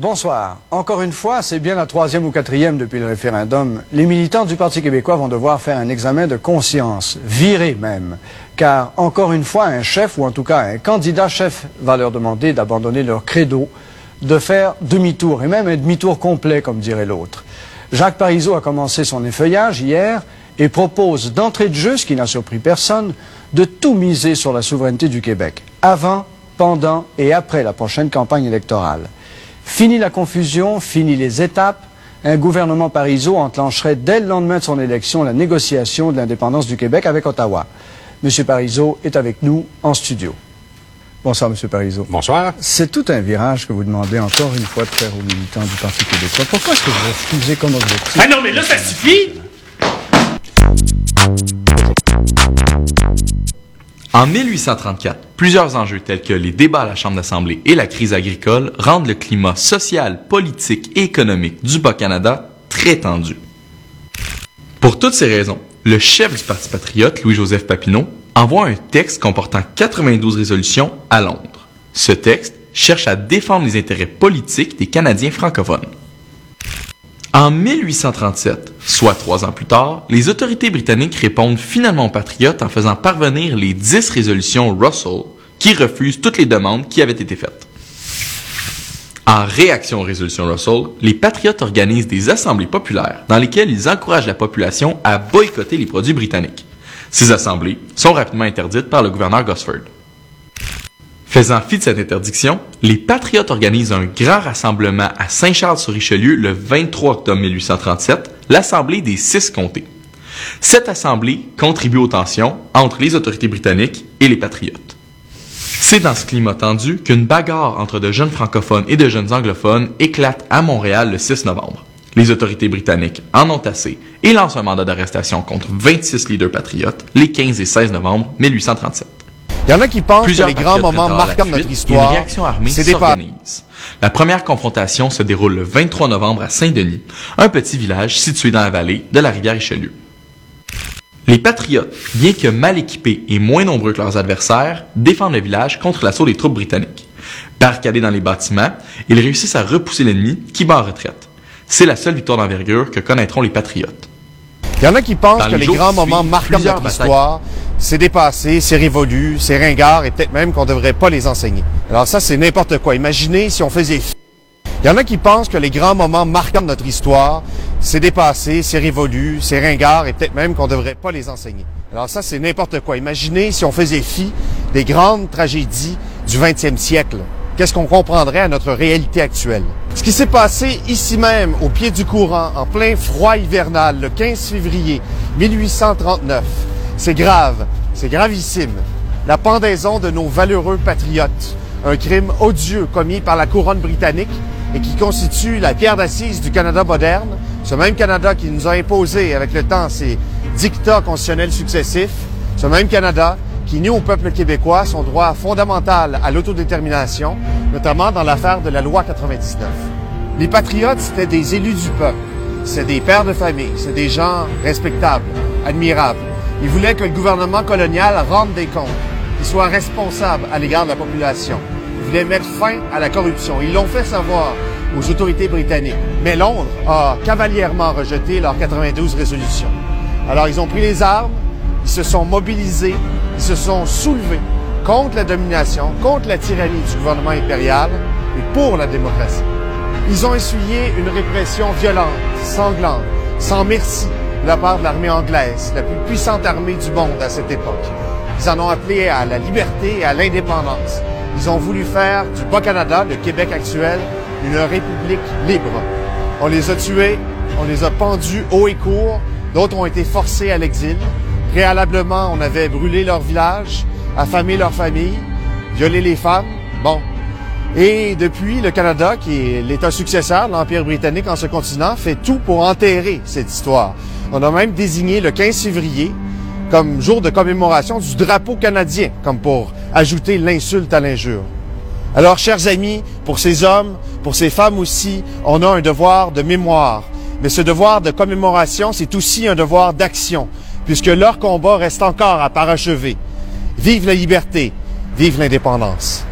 Bonsoir. Encore une fois, c'est bien la troisième ou quatrième depuis le référendum. Les militants du Parti québécois vont devoir faire un examen de conscience, virer même. Car, encore une fois, un chef, ou en tout cas un candidat chef, va leur demander d'abandonner leur credo, de faire demi-tour, et même un demi-tour complet, comme dirait l'autre. Jacques Parizeau a commencé son effeuillage hier et propose d'entrée de jeu, ce qui n'a surpris personne, de tout miser sur la souveraineté du Québec, avant, pendant et après la prochaine campagne électorale. Fini la confusion, fini les étapes. Un gouvernement Parizeau enclencherait dès le lendemain de son élection la négociation de l'indépendance du Québec avec Ottawa. Monsieur Parizeau est avec nous en studio. Bonsoir, Monsieur Parizeau. Bonsoir. C'est tout un virage que vous demandez encore une fois de faire aux militants du Parti québécois. Pourquoi est-ce que vous refusez comme objectif Ah non, mais là, ça suffit! En 1834, plusieurs enjeux tels que les débats à la Chambre d'Assemblée et la crise agricole rendent le climat social, politique et économique du Bas-Canada très tendu. Pour toutes ces raisons, le chef du Parti patriote, Louis-Joseph Papineau, envoie un texte comportant 92 résolutions à Londres. Ce texte cherche à défendre les intérêts politiques des Canadiens francophones. En 1837, soit trois ans plus tard, les autorités britanniques répondent finalement aux patriotes en faisant parvenir les 10 résolutions Russell qui refusent toutes les demandes qui avaient été faites. En réaction aux résolutions Russell, les patriotes organisent des assemblées populaires dans lesquelles ils encouragent la population à boycotter les produits britanniques. Ces assemblées sont rapidement interdites par le gouverneur Gosford. Faisant fi de cette interdiction, les Patriotes organisent un grand rassemblement à Saint-Charles-sur-Richelieu le 23 octobre 1837, l'Assemblée des six comtés. Cette assemblée contribue aux tensions entre les autorités britanniques et les Patriotes. C'est dans ce climat tendu qu'une bagarre entre de jeunes francophones et de jeunes anglophones éclate à Montréal le 6 novembre. Les autorités britanniques en ont assez et lancent un mandat d'arrestation contre 26 leaders patriotes les 15 et 16 novembre 1837. Il y en a qui pensent Plusieurs que les grands moments marquants de notre histoire, c'est des. La première confrontation se déroule le 23 novembre à Saint-Denis, un petit village situé dans la vallée de la rivière Richelieu. Les patriotes, bien que mal équipés et moins nombreux que leurs adversaires, défendent le village contre l'assaut des troupes britanniques. Barricadés dans les bâtiments, ils réussissent à repousser l'ennemi qui bat en retraite. C'est la seule victoire d'envergure que connaîtront les patriotes. Il y en a qui pensent Dans que les les grands moments marquants de notre histoire, c'est dépassé, c'est révolu, c'est ringard et peut-être même qu'on ne devrait pas les enseigner. Alors ça, c'est n'importe quoi. Imaginez si on faisait... fi- Il y en a qui pensent que les grands moments marquants de notre histoire, c'est dépassé, c'est révolu, c'est ringard et peut-être même qu'on ne devrait pas les enseigner. Alors ça, c'est n'importe quoi. Imaginez si on faisait fi des grandes tragédies du 20e siècle. Qu'est-ce qu'on comprendrait à notre réalité actuelle? Ce qui s'est passé ici même, au pied du courant, en plein froid hivernal, le 15 février 1839, c'est grave, c'est gravissime. La pendaison de nos valeureux patriotes, un crime odieux commis par la couronne britannique et qui constitue la pierre d'assise du Canada moderne, ce même Canada qui nous a imposé avec le temps ses dictats constitutionnels successifs, ce même Canada qui nie au peuple québécois son droit fondamental à l'autodétermination, notamment dans l'affaire de la loi 99. Les patriotes, c'était des élus du peuple, c'est des pères de famille, c'est des gens respectables, admirables. Ils voulaient que le gouvernement colonial rende des comptes, qu'il soit responsable à l'égard de la population. Ils voulaient mettre fin à la corruption. Ils l'ont fait savoir aux autorités britanniques. Mais Londres a cavalièrement rejeté leurs 92 résolutions. Alors ils ont pris les armes, ils se sont mobilisés, ils se sont soulevés contre la domination, contre la tyrannie du gouvernement impérial et pour la démocratie. Ils ont essuyé une répression violente, sanglante, sans merci de la part de l'armée anglaise, la plus puissante armée du monde à cette époque. Ils en ont appelé à la liberté et à l'indépendance. Ils ont voulu faire du Bas-Canada, le Québec actuel, une république libre. On les a tués, on les a pendus haut et court, d'autres ont été forcés à l'exil. Préalablement, on avait brûlé leur village, affamé leurs familles, violé les femmes. Bon, et depuis, le Canada, qui est l'État successeur de l'Empire britannique en ce continent, fait tout pour enterrer cette histoire. On a même désigné le 15 février comme jour de commémoration du drapeau canadien, comme pour ajouter l'insulte à l'injure. Alors, chers amis, pour ces hommes, pour ces femmes aussi, on a un devoir de mémoire. Mais ce devoir de commémoration, c'est aussi un devoir d'action, puisque leur combat reste encore à parachever. Vive la liberté, vive l'indépendance.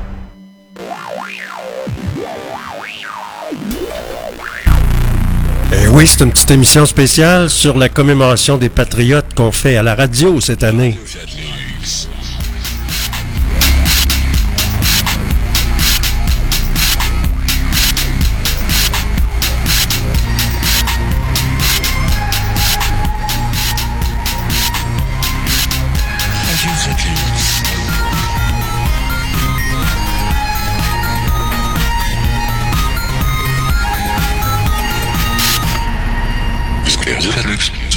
Oui, c'est une petite émission spéciale sur la commémoration des Patriotes qu'on fait à la radio cette année.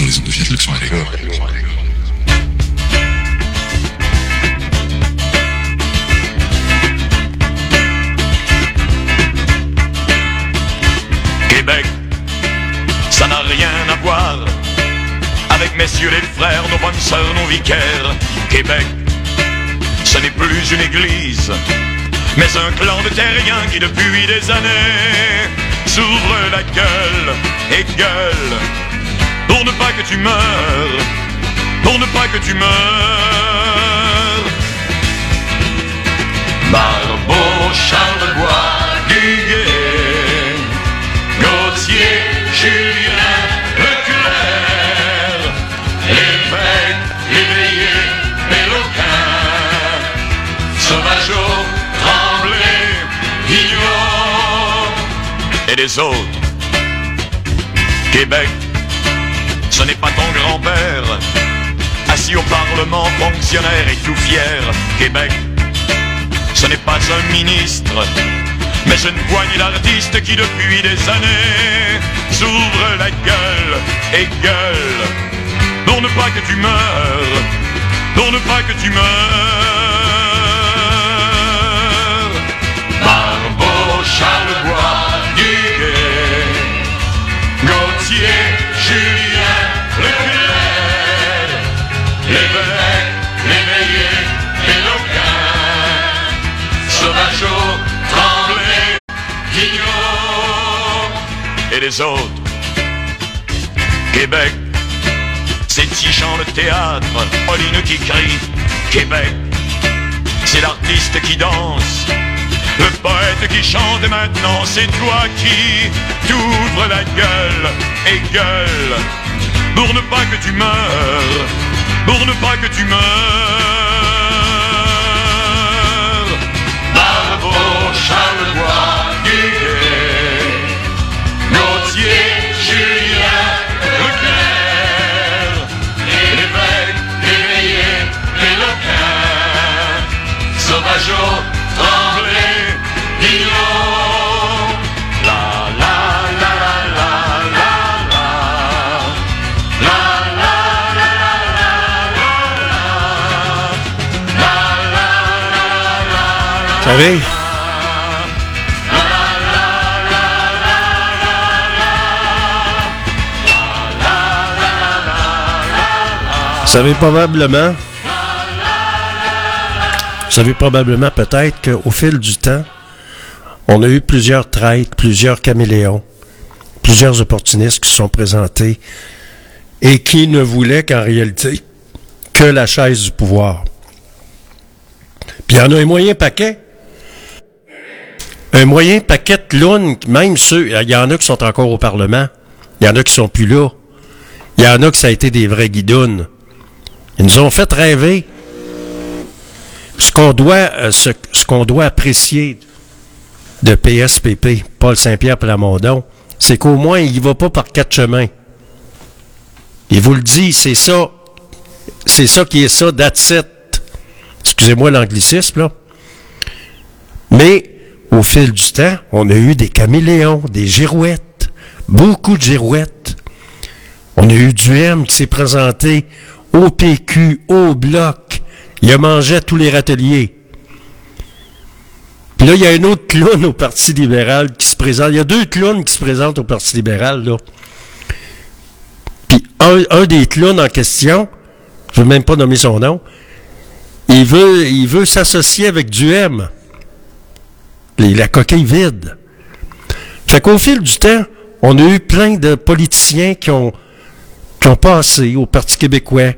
Sur les ondes de Fiat Lux sur les Québec, ça n'a rien à voir avec messieurs les frères, nos bonnes sœurs, nos vicaires. Québec, ce n'est plus une église, mais un clan de terriens qui depuis des années s'ouvre la gueule et gueule pour ne pas que tu meurs, pour ne pas que tu meurs. Barbeau, Charlebois, Duguay, Gauthier, Julien, Leclerc, l'évêque, l'éveillé, Péloquin, Sauvageau, Tremblay, Guillaume et les autres. Québec, ce n'est pas ton grand-père, assis au Parlement, fonctionnaire et tout fier. Québec, ce n'est pas un ministre, mais une poignée d'artistes qui depuis des années s'ouvrent la gueule et gueule pour ne pas que tu meurs, pour ne pas que tu meurs. Barbeau, Charlebois, Duguay, Gauthier, Julien, autres. Québec, c'est Tichon le théâtre, Pauline qui crie, Québec, c'est l'artiste qui danse, le poète qui chante et maintenant c'est toi qui t'ouvres la gueule et gueule pour ne pas que tu meurs, pour ne pas que tu meurs. Charlevoix, Gauthier, Julien, Leclerc, l'évêque, l'éveillé, Sauvageau, Tremblay, Guillaume. La la la la la la la. La la la la la la la. Vous savez, vous savez probablement, vous savez probablement peut-être qu'au fil du temps, on a eu plusieurs traites, plusieurs caméléons, plusieurs opportunistes qui se sont présentés et qui ne voulaient qu'en réalité que la chaise du pouvoir. Puis il y en a un moyen paquet. Un moyen paquet de clowns, même ceux, il y en a qui sont encore au Parlement, il y en a qui sont plus là, il y en a qui ça a été des vrais guidounes. Ils nous ont fait rêver. Ce qu'on doit, euh, ce, doit apprécier de PSPP, Paul Saint-Pierre Plamondon, c'est qu'au moins, il va pas par quatre chemins. Il vous le dit, c'est ça. C'est ça qui est ça, that's it. Excusez-moi l'anglicisme, là. Mais, au fil du temps, on a eu des caméléons, des girouettes, beaucoup de girouettes. On a eu du M qui s'est présenté au PQ, au Bloc. Il a mangé à tous les râteliers. Puis là, il y a un autre clown au Parti libéral qui se présente. Il y a deux clowns qui se présentent au Parti libéral, là. Puis un, un des clowns en question, je veux même pas nommer son nom, il veut, il veut s'associer avec du M. Les- la coquille vide. Fait qu'au fil du temps, on a eu plein de politiciens qui ont, qui ont passé au Parti québécois,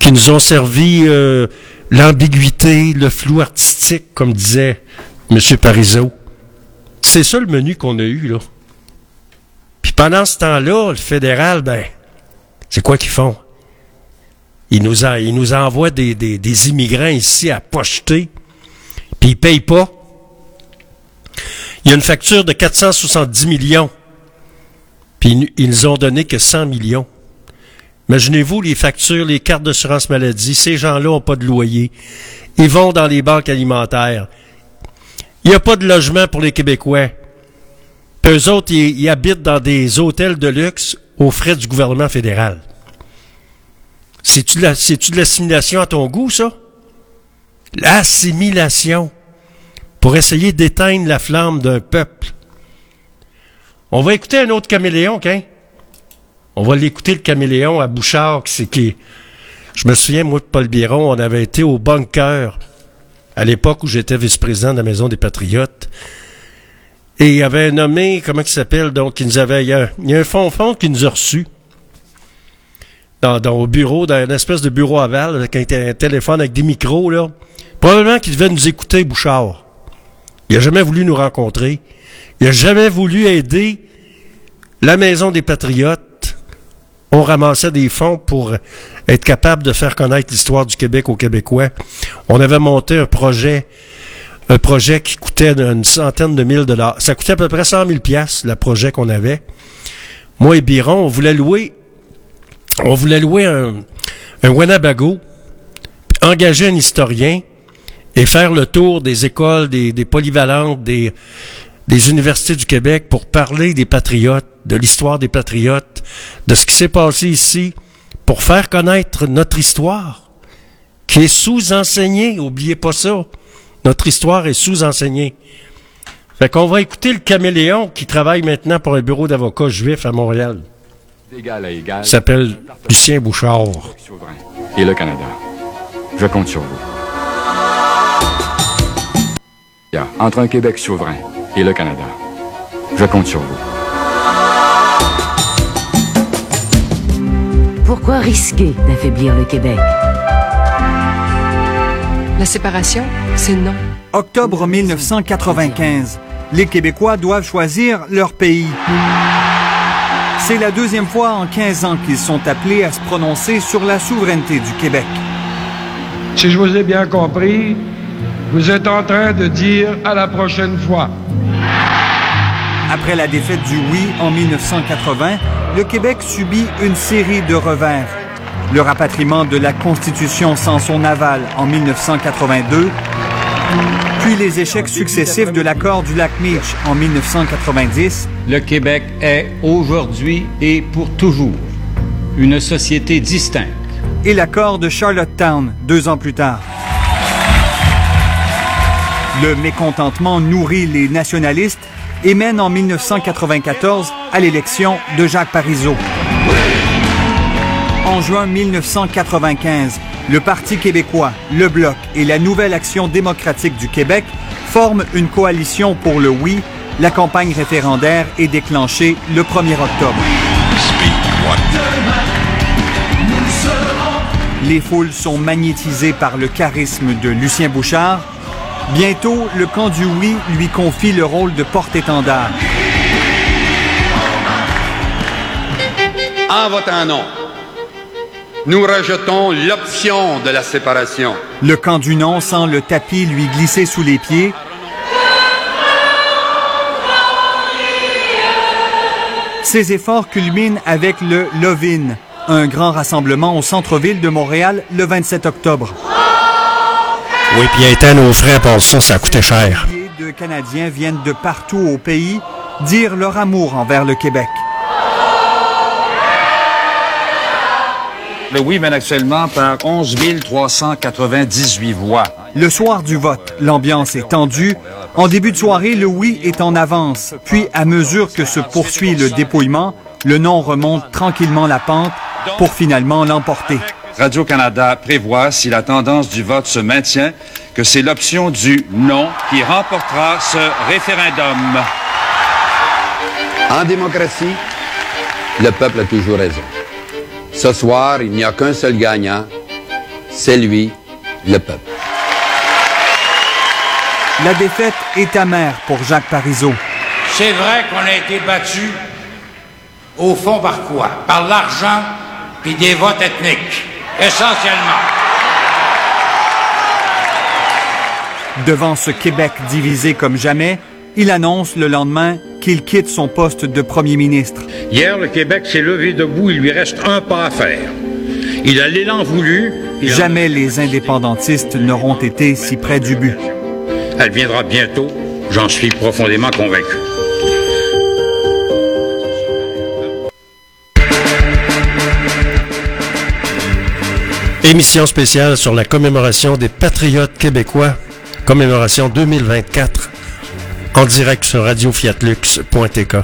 qui nous ont servi euh, l'ambiguïté, le flou artistique, comme disait M. Parizeau. C'est ça le menu qu'on a eu, là. Puis pendant ce temps-là, le fédéral, ben, c'est quoi qu'ils font? Ils nous, ils nous envoient des, des- des immigrants ici à pocheter, puis ils payent pas. Il y a une facture de 470 millions, puis ils, ils nous ont donné que 100 millions. Imaginez-vous les factures, les cartes d'assurance maladie, ces gens-là n'ont pas de loyer. Ils vont dans les banques alimentaires. Il n'y a pas de logement pour les Québécois. Puis eux autres, ils, habitent dans des hôtels de luxe aux frais du gouvernement fédéral. C'est-tu de l'assimilation à ton goût, ça? L'assimilation. Pour essayer d'éteindre la flamme d'un peuple. On va écouter un autre caméléon, OK? On va l'écouter, le caméléon, à Bouchard, qui c'est qui. Je me souviens, moi, de Paul Biron, on avait été au bunker à l'époque où j'étais vice-président de la Maison des Patriotes. Et il y avait nommé, comment il s'appelle, donc, qui nous avait, il y a, il un fond-fond qui nous a reçus. Dans, dans, au bureau, dans une espèce de bureau aval, avec un, un téléphone avec des micros, là. Probablement qu'il devait nous écouter, Bouchard. Il a jamais voulu nous rencontrer. Il a jamais voulu aider la Maison des Patriotes. On ramassait des fonds pour être capable de faire connaître l'histoire du Québec aux Québécois. On avait monté un projet, un projet qui coûtait une centaine de mille dollars. Ça coûtait à peu près 100 000 piastres, le projet qu'on avait. Moi et Biron, on voulait louer, on voulait louer un, un engager un historien et faire le tour des écoles, des, des polyvalentes, des, des universités du Québec pour parler des patriotes, de l'histoire des patriotes, de ce qui s'est passé ici, pour faire connaître notre histoire, qui est sous-enseignée, oubliez pas ça. Notre histoire est sous-enseignée. Fait qu'on va écouter le caméléon qui travaille maintenant pour un bureau d'avocats juif à Montréal. D'égal à égal. Il s'appelle Lucien Bouchard. et le Canada. Je compte sur vous. Entre un Québec souverain et le Canada. Je compte sur vous. Pourquoi risquer d'affaiblir le Québec? La séparation, c'est non. Octobre 1995. Les Québécois doivent choisir leur pays. C'est la deuxième fois en 15 ans qu'ils sont appelés à se prononcer sur la souveraineté du Québec. Si je vous ai bien compris, vous êtes en train de dire à la prochaine fois. Après la défaite du oui en 1980, le Québec subit une série de revers. Le rapatriement de la Constitution sans son aval en 1982, puis les échecs successifs de l'accord du lac Meech en 1990. Le Québec est aujourd'hui et pour toujours une société distincte. Et l'accord de Charlottetown deux ans plus tard. Le mécontentement nourrit les nationalistes et mène en 1994 à l'élection de Jacques Parizeau. En juin 1995, le Parti québécois, le Bloc et la Nouvelle Action démocratique du Québec forment une coalition pour le oui. La campagne référendaire est déclenchée le 1er octobre. Les foules sont magnétisées par le charisme de Lucien Bouchard. Bientôt, le camp du oui lui confie le rôle de porte-étendard. En votant non, nous rejetons l'option de la séparation. Le camp du non sent le tapis lui glisser sous les pieds. Ses efforts culminent avec le Lovin, un grand rassemblement au centre-ville de Montréal le 27 octobre. Oui, puis étant nos frais pour ça, ça coûtait cher. Milliers de Canadiens viennent de partout au pays dire leur amour envers le Québec. Le oui mène actuellement par 11 398 voix. Le soir du vote, l'ambiance est tendue. En début de soirée, le oui est en avance. Puis, à mesure que se poursuit le dépouillement, le non remonte tranquillement la pente pour finalement l'emporter. Radio-Canada prévoit, si la tendance du vote se maintient, que c'est l'option du non qui remportera ce référendum. En démocratie, le peuple a toujours raison. Ce soir, il n'y a qu'un seul gagnant, c'est lui, le peuple. La défaite est amère pour Jacques Parizeau. C'est vrai qu'on a été battu au fond par quoi? Par l'argent puis des votes ethniques, essentiellement. Devant ce Québec divisé comme jamais, il annonce le lendemain qu'il quitte son poste de premier ministre. Hier, le Québec s'est levé debout, il lui reste un pas à faire. Il a l'élan voulu. Jamais les indépendantistes n'auront été si près du but. Elle viendra bientôt, j'en suis profondément convaincu. Émission spéciale sur la commémoration des patriotes québécois, commémoration 2024, en direct sur radiofiatlux.tk.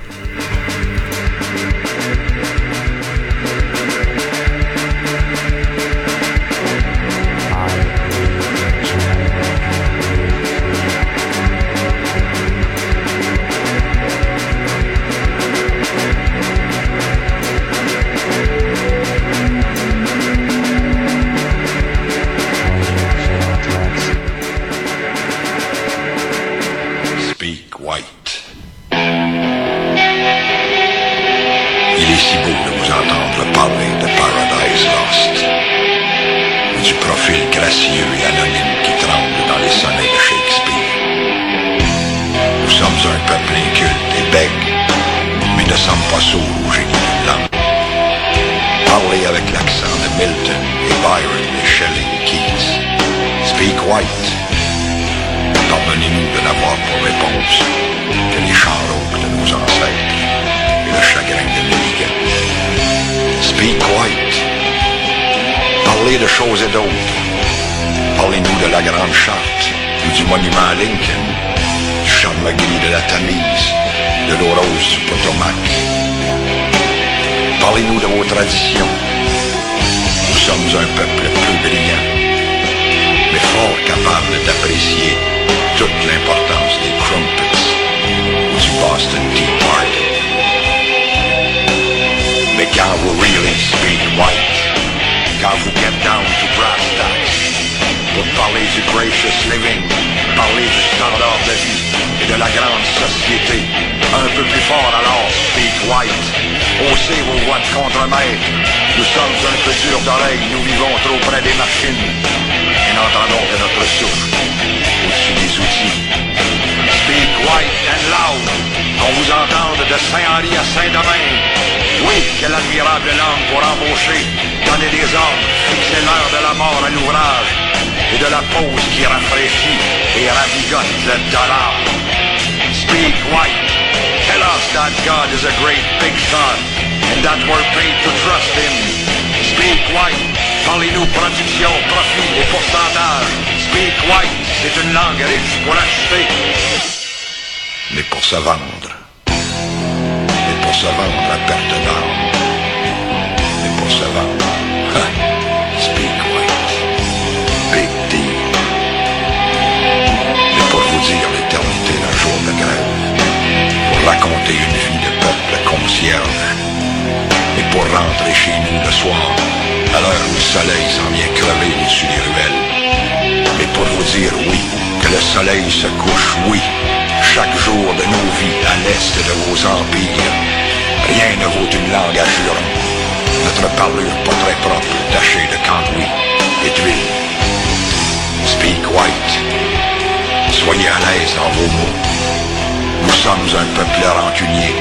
sommes un peuple rancunier,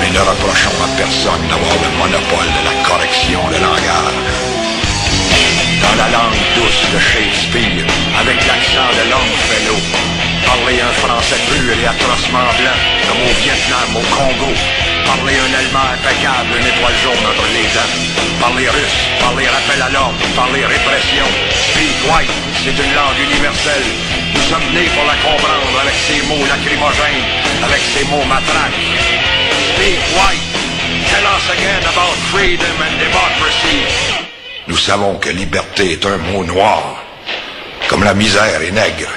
mais ne reprochons à personne d'avoir le monopole de la correction de langage. Dans la langue douce de Shakespeare, avec l'accent de Longfellow, parler un français pur et atrocement blanc, comme au Vietnam, au Congo, parler un allemand impeccable, une étoile jaune entre les dents, parler russe, parler rappel à l'ordre, parler répression, speak white, c'est une langue universelle. Nous sommes nés pour la comprendre avec ses mots lacrymogènes, avec ses mots matraques. Speak white, tell us again about freedom and democracy. Nous savons que liberté est un mot noir, comme la misère est nègre,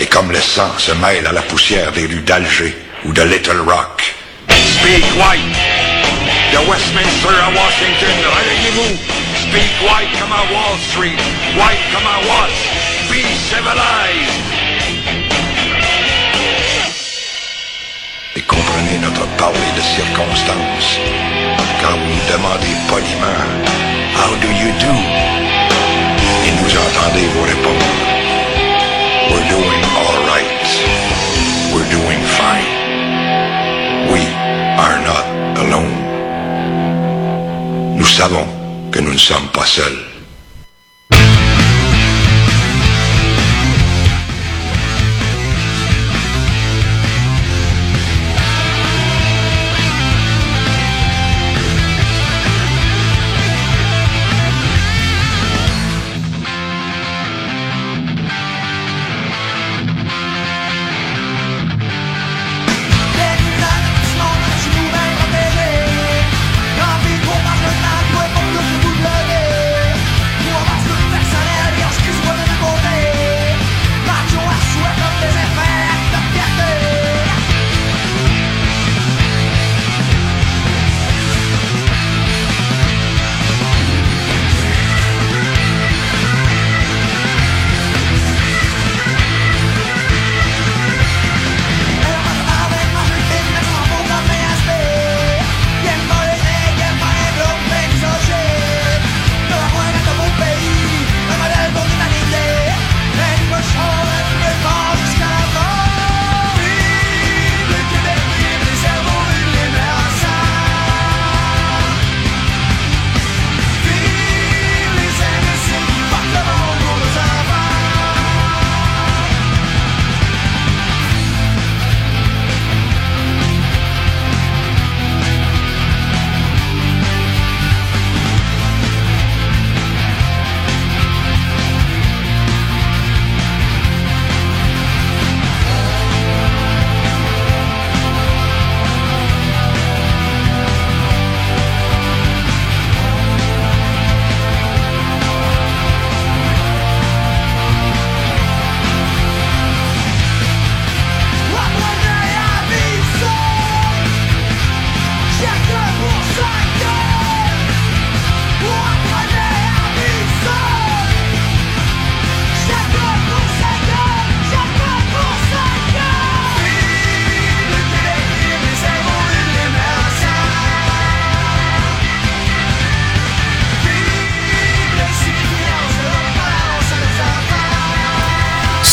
et comme le sang se mêle à la poussière des rues d'Alger ou de Little Rock. Speak white, de Westminster à Washington. Speak white comme à Wall Street, white comme à Watts. Be civilized. Et comprenez notre parler de circonstances. Quand vous nous demandez poliment, How do you do? Et nous entendez vous répondre, We're doing all right. We're doing non. Nous savons que nous ne sommes pas seuls.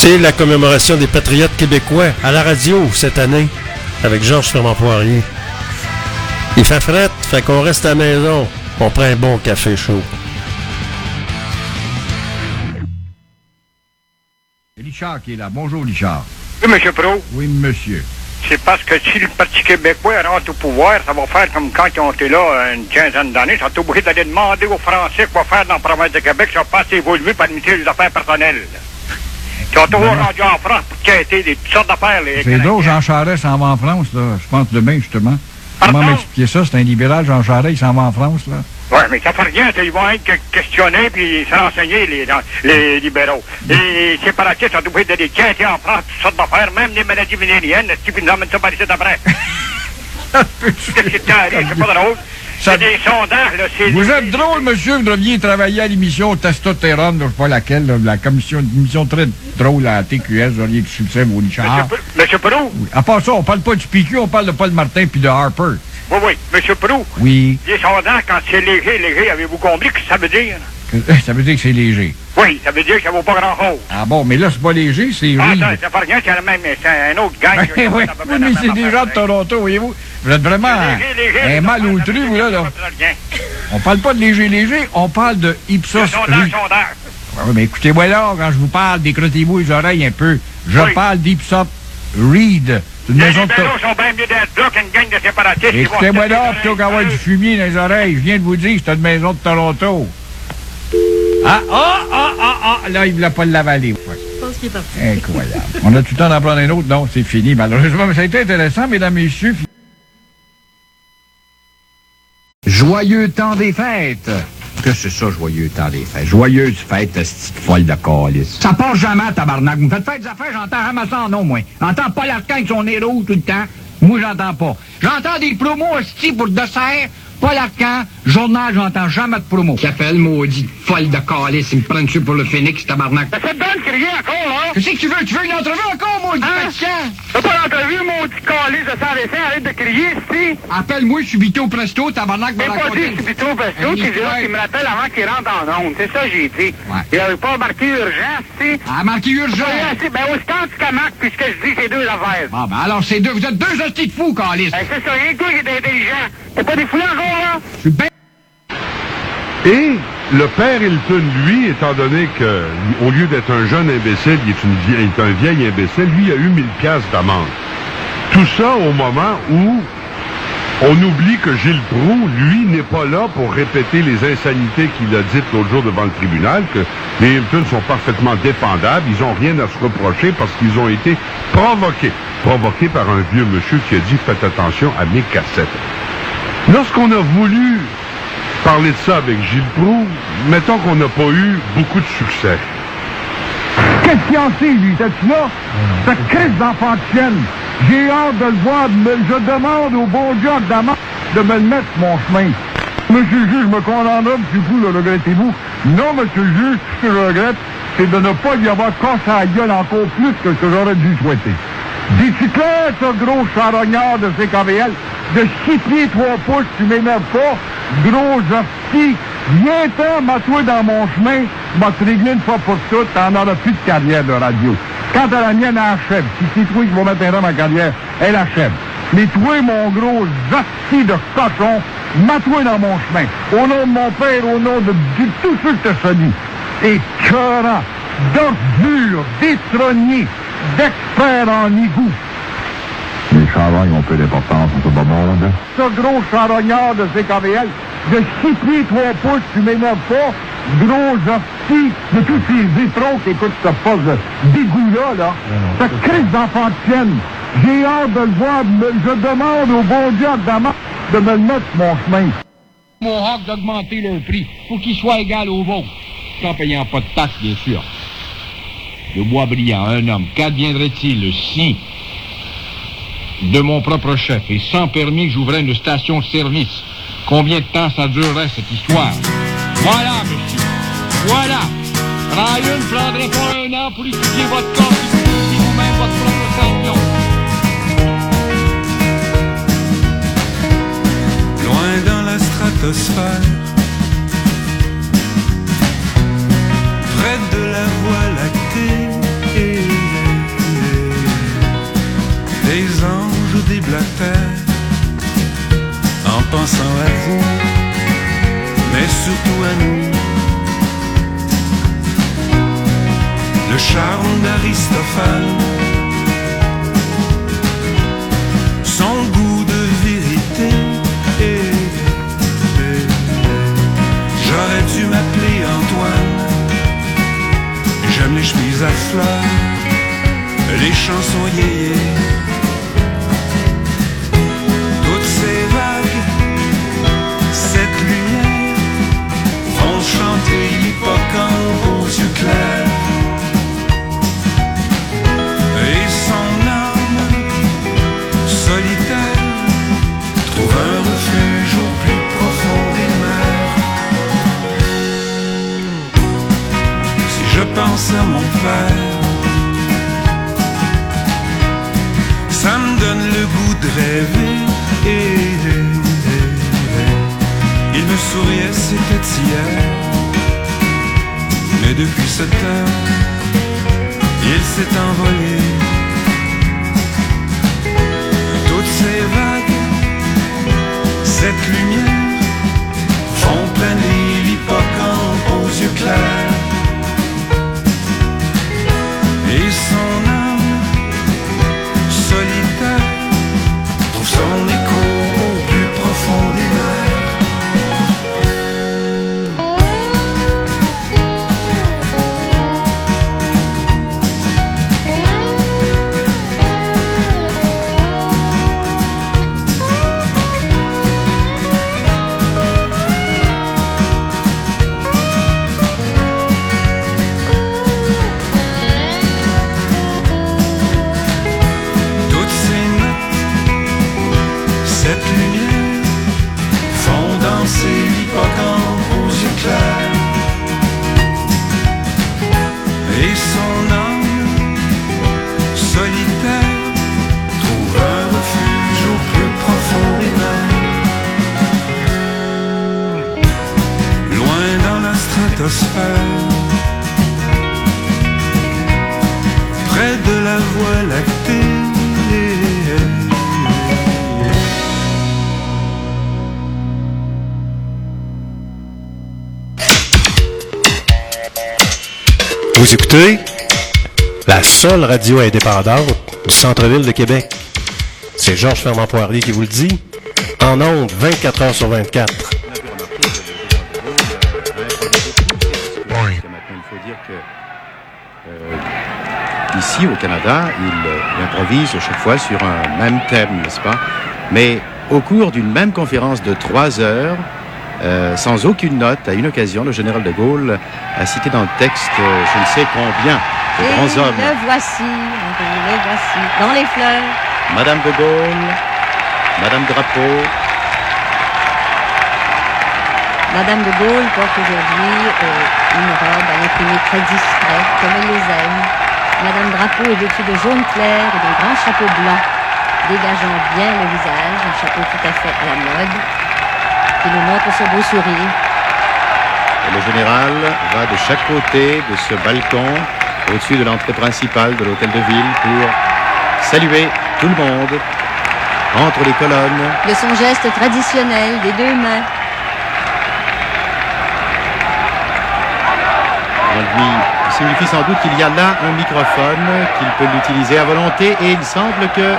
C'est la commémoration des patriotes québécois à la radio cette année avec Georges Fernand Poirier. Il fait fret, fait qu'on reste à la maison. On prend un bon café chaud. Richard qui est là. Bonjour, Richard. Oui, M. Pro. Oui, monsieur. C'est parce que si le Parti québécois rentre au pouvoir, ça va faire comme quand ils ont été là une quinzaine d'années. Ils sont obligés d'aller demander aux Français quoi faire dans la province de Québec. Ils sont pas assez évolués pour administrer les affaires personnelles. Ils sont toujours rendus en France pour des toutes sortes d'affaires. les C'est drôle, Jean Charest s'en va en France, là. Je pense demain, justement. Comment m'expliquer ça? C'est un libéral, Jean Charest, il s'en va en France, là. Oui, mais ça fait rien. Ils vont être que- questionnés puis se renseigner, les, les libéraux. Les séparatistes sont obligés d'aller quêter en France toutes sortes d'affaires, même des maladies vénériennes. Ce qui nous emmène ça par ici d'après? C'est pas drôle. C'est des sondages, là. C'est Vous êtes drôle, monsieur. Vous devriez travailler à l'émission Testostérone, je sais pas laquelle, là, la commission, une émission très drôle à TQS, vous auriez du succès, vous, Richard. Monsieur Prou? Oui. À part ça, on parle pas du PQ, on parle de Paul Martin puis de Harper. Oui, oui. Monsieur Prou? Oui. Les sondages, quand c'est léger, léger, avez-vous compris ce que ça veut dire? Ça veut dire que c'est léger. Oui, ça veut dire que ça vaut pas grand-chose. Ah bon, mais là, c'est pas léger, c'est Ah, ça, ça fait rien, c'est le même, c'est un autre gang. Ben oui, oui, mais c'est des gens de Toronto, voyez-vous. Vous êtes vraiment léger, léger, un mal outru, vous, là. là. On parle pas de léger-léger, on parle de Ipsos Sondage, sondage. Ouais, mais écoutez-moi là, quand je vous parle, décrottez-vous les oreilles un peu. Je parle d'Ipsos Reed. C'est une Les maison de... libéraux sont bien mieux d'être là qu'une gang de séparatistes. qui vont Écoutez-moi là, plutôt qu'avoir du fumier dans les oreilles. Je viens de vous dire que c'est une maison de Toronto. Ah, ah, ah, ah, ah, là, il ne voulait pas l'avaler. Je pense qu'il est parti. Incroyable. On a tout le temps d'en prendre un autre? Non, c'est fini, malheureusement. Mais ça a été intéressant, mesdames, messieurs. Joyeux temps des fêtes! Que c'est ça, joyeux temps des fêtes? Joyeuse fête, cette folle de calice. Ça passe jamais, tabarnak. Vous me faites faire des affaires, j'entends en nom, moi. J'entends pas l'arcan avec son rouge tout le temps. Moi, j'entends pas. J'entends des promos hosties pour dessert. Pas l'arcan. Journal, j'entends jamais de promos. S'appelle maudit folle de calice. Il me prend dessus pour le phénix, tabarnak. Ça te donne crier encore, là? Qu'est-ce que tu veux? Tu veux une entrevue encore, maudit Hein? T'as pas l'entrevue, petit calice de sans dessin, arrête de crier, si. Appelle-moi Subito Presto, tabarnak. J'ai me pas dit Subito Presto, Un c'est là histoire. qui me rappelle avant qu'il rentre en onde. C'est ça que j'ai dit. Il avait pas marqué urgence, si. Ah, marqué urgence. Oui, ben, autant tu qu'à marque, puisque je dis c'est deux affaires. Bon, ben alors, c'est deux. Vous êtes deux hosties de fous, calice. Ben, c'est ça, rien que toi qui est intelligent. T'es pas des fous encore, là? Et le père Hilton, lui, étant donné que, au lieu d'être un jeune imbécile, il est un vieil imbécile, lui a eu 1000 piastres d'amende. Tout ça au moment où on oublie que Gilles Proux, lui, n'est pas là pour répéter les insanités qu'il a dites l'autre jour devant le tribunal, que les Hilton sont parfaitement défendables, ils n'ont rien à se reprocher parce qu'ils ont été provoqués. Provoqués par un vieux monsieur qui a dit « Faites attention à mes cassettes ». Lorsqu'on a voulu parler de ça avec Gilles Proux, mettons qu'on n'a pas eu beaucoup de succès. Qu'est-ce qu'il en sait, lui? T'es-tu là? Cette crise d'enfant de chienne. J'ai hâte de le voir. mais je demande au bon Dieu de me le mettre mon chemin. Monsieur le juge, je me condamnerai, monsieur Fou, le regrettez-vous? Non, monsieur le juge, ce que je regrette, c'est de ne pas lui avoir cassé la gueule encore plus que ce que j'aurais dû souhaiter. Dis-tu-clair, ce gros charognard de CKVL, de 6 pieds 3 pouces, tu m'énerves pas, gros hostie, viens-t'en, mets-toi dans mon chemin, m'a te une fois pour toutes, t'en auras plus de carrière de radio. Quant à la mienne, elle achève. Si c'est toi qui vas mettre un homme en carrière, elle achève. Mais toi, mon gros hostie de cochon, mets-toi dans mon chemin. Au nom de mon père, au nom de, tous ceux que te salue. Écœurant, d'ordure, détrogné, d'expert en égout. Les charognes ont peu d'importance dans ce bas monde. Ce gros charognard de CKVL, de 6 pieds 3 pouces, tu m'énerves pas, gros hostie de tous ces vitrons qui écoutent ce poste de dégoût-là, là. Cette crise d'enfant de chienne. J'ai hâte de le voir, mais je demande au bon Dieu de me le mettre sur mon chemin. Mon rock d'augmenter leur prix pour qu'il soit égal au vôtre, sans payant pas de taxes, bien sûr. Le bois brillant, un homme, qu'adviendrait-il si, de mon propre chef? Et sans permis, j'ouvrais une station-service Combien de temps ça durerait, cette histoire? Voilà, monsieur. Voilà. Ryan prendrait pas un an pour étudier votre corps et vous-même votre propre loin dans la stratosphère, près de la voie lactée été des anges ou des en pensant à vous, mais surtout à nous. Le charme d'Aristophane, son goût J'aime les chemises à fleurs, les chansons yéyé. Toutes ces vagues, cette lumière, vont chanter l'hippocampe pense à mon père, ça me donne le goût de rêver. Il me souriait, c'était hier. Mais depuis ce temps, il s'est envolé. Toutes ces vagues, cette lumière, font planer l'hippocampe aux yeux clairs. Près de la voie lactée. Vous écoutez la seule radio indépendante du centre-ville de Québec. C'est Georges Fernand Poirier qui vous le dit. En ondes, 24 heures sur 24. Ici au Canada, il, improvise chaque fois sur un même thème, n'est-ce pas? Mais au cours d'une même conférence de trois heures, euh, sans aucune note, à une occasion, le général de Gaulle a cité dans le texte euh, je ne sais combien de Et grands hommes. le voici, le voici, dans les fleurs. Madame de Gaulle, Madame Drapeau, Madame de Gaulle porte aujourd'hui euh, une robe à l'imprimé très discret, comme elle les aime. Madame Drapeau est vêtue de jaune clair et de grands chapeaux blancs, dégageant bien le visage, un chapeau tout à fait à la mode, qui nous montre ce beau sourire. Et le général va de chaque côté de ce balcon au-dessus de l'entrée principale de l'hôtel de ville pour saluer tout le monde entre les colonnes. De son geste traditionnel des deux mains, On lui signifie sans doute qu'il y a là un microphone, qu'il peut l'utiliser à volonté et il semble que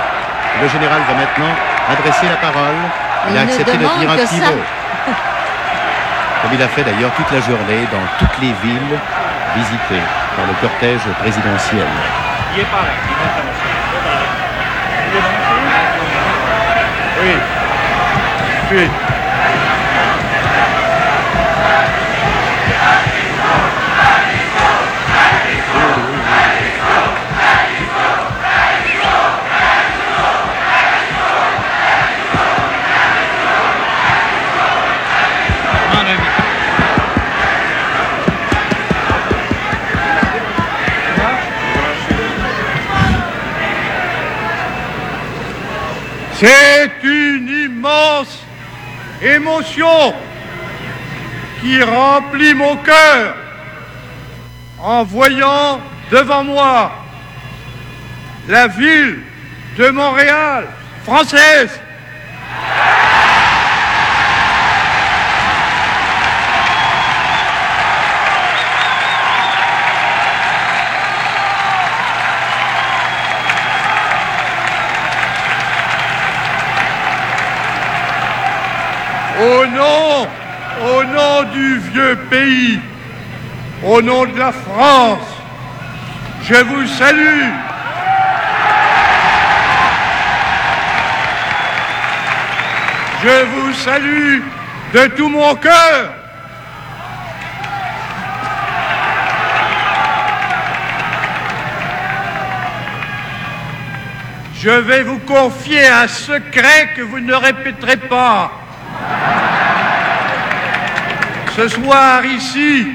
le général va maintenant adresser la parole. Il, Il a accepté de dire un petit mot. Comme il a fait d'ailleurs toute la journée dans toutes les villes visitées par le cortège présidentiel. Il est pareil. Oui. Oui. C'est une immense émotion qui remplit mon cœur en voyant devant moi la ville de Montréal française. Au nom de la France, je vous salue. Je vous salue de tout mon cœur. Je vais vous confier un secret que vous ne répéterez pas. Ce soir ici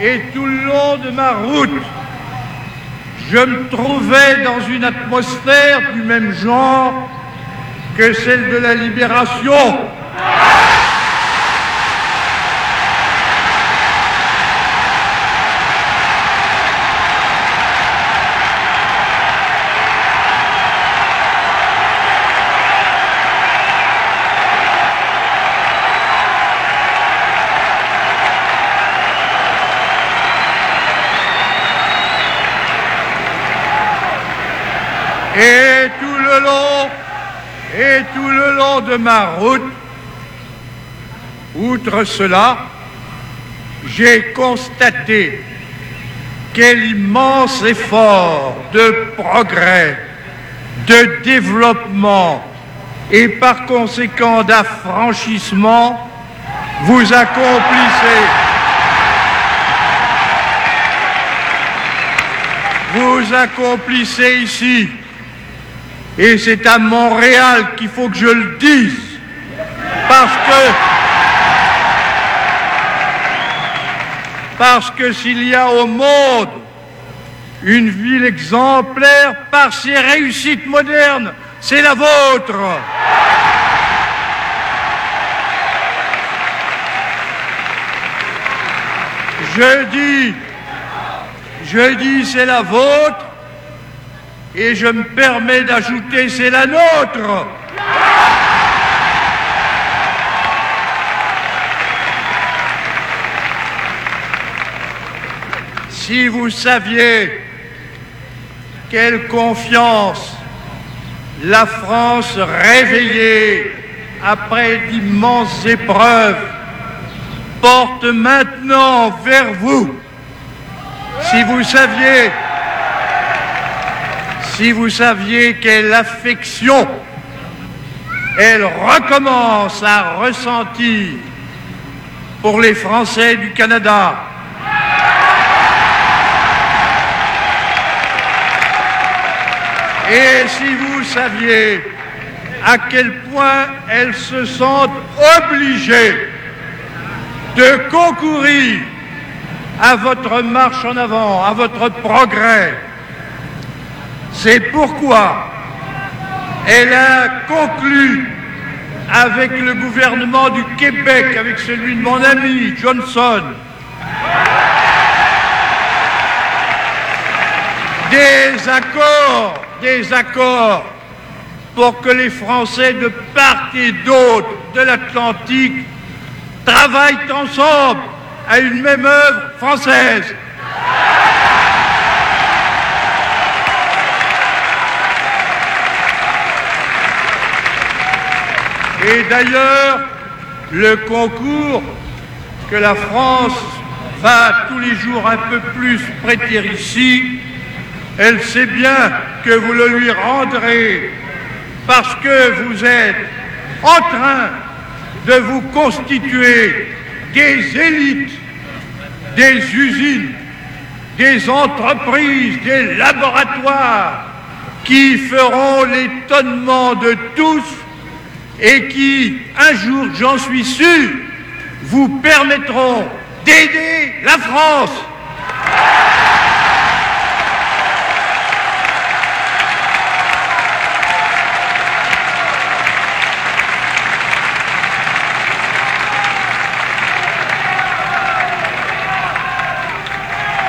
et tout le long de ma route, je me trouvais dans une atmosphère du même genre que celle de la libération. Ma route, outre cela, j'ai constaté quel immense effort de progrès, de développement et par conséquent d'affranchissement vous accomplissez. Vous accomplissez ici. Et c'est à Montréal qu'il faut que je le dise. Parce que. S'il y a au monde une ville exemplaire par ses réussites modernes, c'est la vôtre. Je dis, je dis c'est la vôtre et je me permets d'ajouter c'est la nôtre. Si vous saviez quelle confiance la France réveillée après d'immenses épreuves porte maintenant vers vous, si vous saviez si vous saviez quelle affection elle recommence à ressentir pour les Français du Canada. Et si vous saviez à quel point elles se sentent obligées de concourir à votre marche en avant, à votre progrès, c'est pourquoi elle a conclu avec le gouvernement du Québec, avec celui de mon ami Johnson, des accords, des accords pour que les Français de part et d'autre de l'Atlantique travaillent ensemble à une même œuvre française. Et d'ailleurs, le concours que la France va tous les jours un peu plus prêter ici, elle sait bien que vous le lui rendrez parce que vous êtes en train de vous constituer des élites, des usines, des entreprises, des laboratoires qui feront l'étonnement de tous et qui, un jour, j'en suis sûr, vous permettront d'aider la France.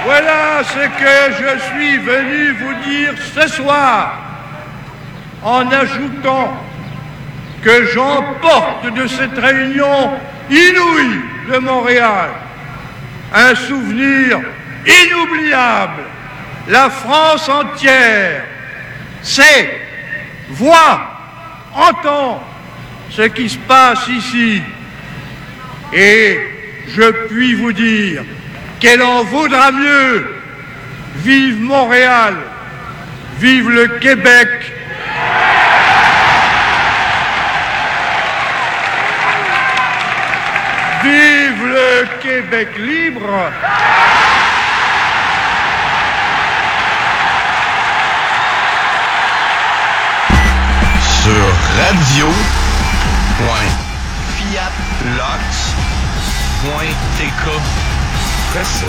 Voilà ce que je suis venu vous dire ce soir en ajoutant que j'emporte de cette réunion inouïe de Montréal un souvenir inoubliable. La France entière sait, voit, entend ce qui se passe ici. Et je puis vous dire qu'elle en vaudra mieux. Vive Montréal, vive le Québec. Vive le Québec libre. Sur radio. Fiatlox.tk Quoi ça?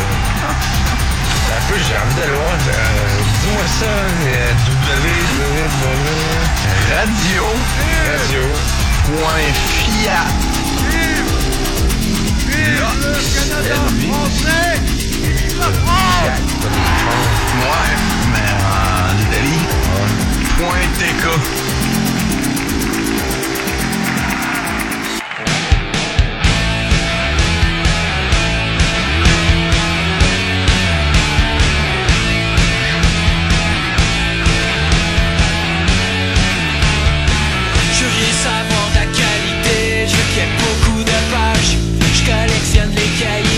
Un peu, j'ai envie d'aller voir. euh, Dis-moi ça. euh, W. Radio. Radio. Point Fiat. Ouais, mais en Italie. Point TK. Je veux savoir la qualité, je ait beaucoup. Je collectionne les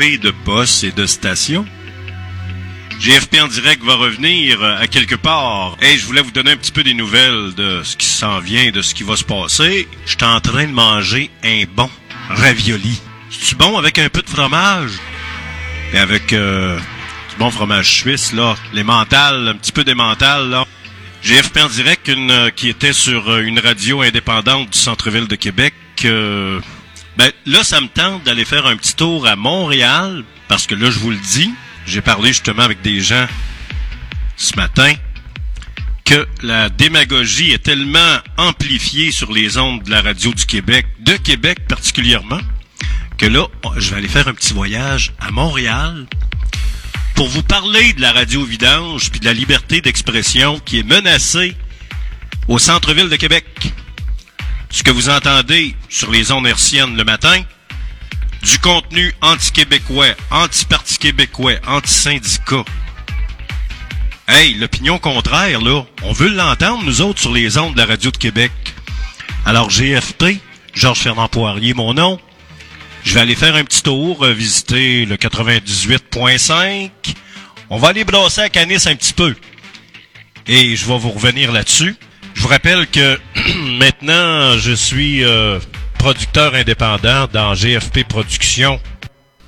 De poste et de station. GFP en direct va revenir euh, à quelque part. Et je voulais vous donner un petit peu des nouvelles de ce qui s'en vient, de ce qui va se passer. Je suis en train de manger un bon ravioli. C'est bon avec un peu de fromage? Et avec euh, du bon fromage suisse là, les mentales, un petit peu des mentales là. GFP en direct une, euh, qui était sur une radio indépendante du centre-ville de Québec. Ben là, ça me tente d'aller faire un petit tour à Montréal parce que là, je vous le dis, j'ai parlé justement avec des gens ce matin que la démagogie est tellement amplifiée sur les ondes de la radio du Québec, de Québec particulièrement, que là, je vais aller faire un petit voyage à Montréal pour vous parler de la radio vidange puis de la liberté d'expression qui est menacée au centre-ville de Québec. Ce que vous entendez sur les ondes hertziennes le matin, du contenu anti-québécois, anti-parti québécois, anti-syndicat. Hey, l'opinion contraire, là, on veut l'entendre, nous autres, sur les ondes de la radio de Québec. Alors, GFP, Georges Fernand Poirier, mon nom, je vais aller faire un petit tour, euh, visiter le 98.5. On va aller brasser à Canis un petit peu. Et je vais vous revenir là-dessus. Je vous rappelle que maintenant, je suis euh, producteur indépendant dans GFP Productions.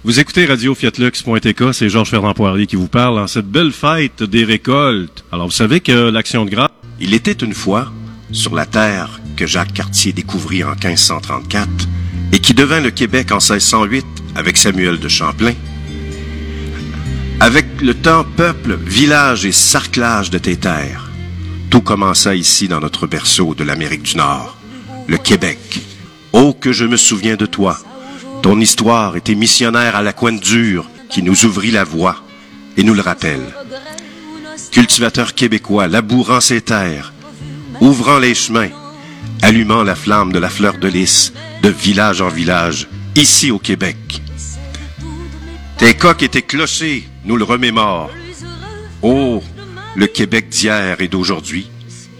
Vous écoutez Radio Fiatlux.tk, c'est Georges Fernand Poirier qui vous parle en cette belle fête des récoltes. Alors, vous savez que l'action de grâce... Il était une fois, sur la terre que Jacques Cartier découvrit en 1534 et qui devint le Québec en 1608 avec Samuel de Champlain, avec le temps peuple, village et sarclage de tes terres, tout commença ici dans notre berceau de l'Amérique du Nord, le Québec. Oh que je me souviens de toi, ton histoire était missionnaire à la coin dure qui nous ouvrit la voie et nous le rappelle. Cultivateur québécois, labourant ses terres, ouvrant les chemins, allumant la flamme de la fleur de lys de village en village, ici au Québec. Tes coqs et tes clochers nous le remémorent. Oh, le Québec d'hier et d'aujourd'hui,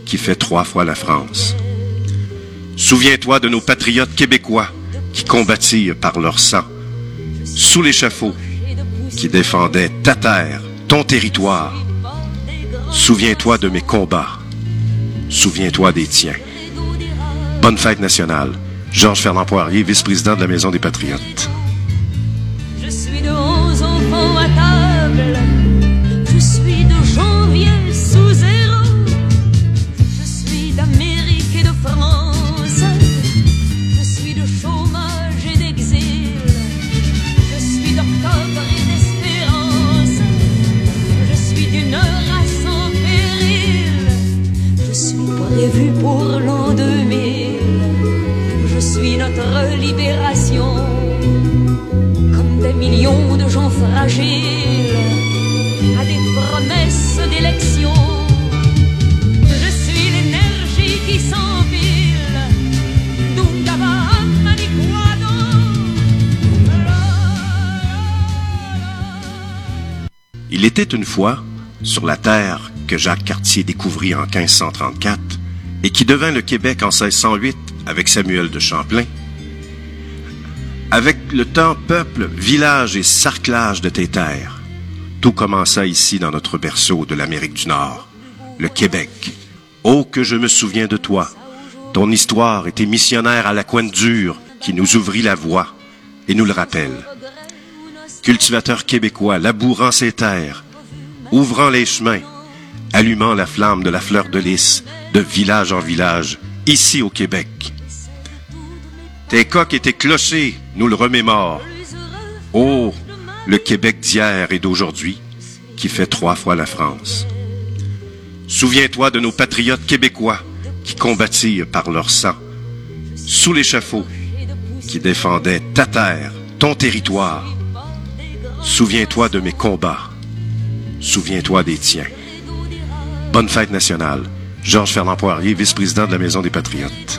qui fait trois fois la France. Souviens-toi de nos patriotes québécois qui combattirent par leur sang, sous l'échafaud, qui défendaient ta terre, ton territoire. Souviens-toi de mes combats. Souviens-toi des tiens. Bonne fête nationale. Georges Fernand Poirier, vice-président de la Maison des Patriotes. Je suis l'énergie qui. Il était une fois, sur la terre que Jacques Cartier découvrit en 1534 et qui devint le Québec en 1608 avec Samuel de Champlain, avec le temps peuple, village et sarclage de tes terres, tout commença ici dans notre berceau de l'Amérique du Nord, le Québec. Oh que je me souviens de toi, ton histoire était missionnaire à la coin dure qui nous ouvrit la voie et nous le rappelle. Cultivateur québécois, labourant ses terres, ouvrant les chemins, allumant la flamme de la fleur de lys de village en village, ici au Québec. Tes coqs et tes clochers nous le remémorent. Oh, le Québec d'hier et d'aujourd'hui, qui fait trois fois la France. Souviens-toi de nos patriotes québécois qui combattirent par leur sang, sous l'échafaud, qui défendaient ta terre, ton territoire. Souviens-toi de mes combats. Souviens-toi des tiens. Bonne fête nationale. Georges Fernand Poirier, vice-président de la Maison des Patriotes.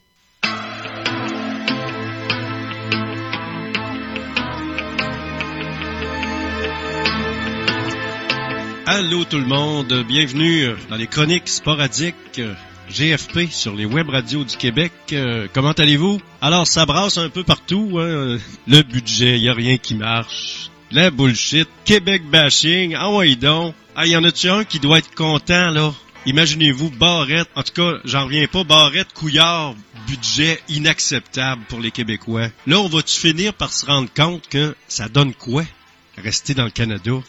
Allô tout le monde, bienvenue dans les chroniques sporadiques GFP sur les web radios du Québec. Euh, comment allez-vous? Alors ça brasse un peu partout, hein, le budget, y a rien qui marche. La bullshit, Québec bashing, ah ouais donc. Ah, y en a-tu un qui doit être content là? Imaginez-vous Barrette, en tout cas, j'en reviens pas, Barrette, Couillard, budget inacceptable pour les Québécois. Là, on va-tu finir par se rendre compte que ça donne quoi? Rester dans le Canada?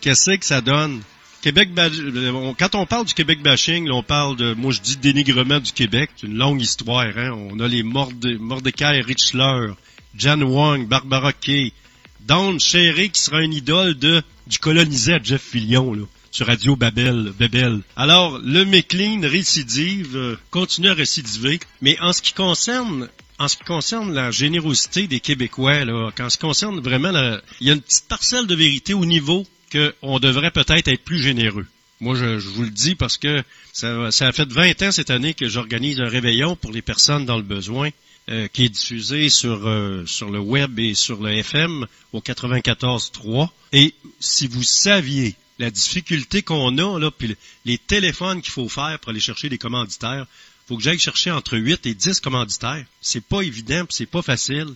Qu'est-ce que ça donne? Québec, euh, quand on parle du Québec bashing, là, on parle de, moi je dis dénigrement du Québec. C'est une longue histoire, hein. On a les Morde- Mordecai Richler, Jan Wong, Barbara Kay, Dawn Sherry qui sera une idole de, du colonisé à Jeff Fillion, là, sur Radio Babel, Bebel. Alors, le McLean récidive, euh, continue à récidiver, mais en ce qui concerne en ce qui concerne la générosité des Québécois, là, en ce concerne vraiment, la- il y a une petite parcelle de vérité au niveau qu'on devrait peut-être être plus généreux. Moi, je, vous le dis parce que ça, ça a fait 20 ans cette année que j'organise un réveillon pour les personnes dans le besoin euh, qui est diffusé sur, euh, sur le web et sur le FM au 94.3. Et si vous saviez la difficulté qu'on a, là, puis le- les téléphones qu'il faut faire pour aller chercher des commanditaires, faut que j'aille chercher entre 8 et 10 commanditaires. C'est pas évident, puis c'est pas facile.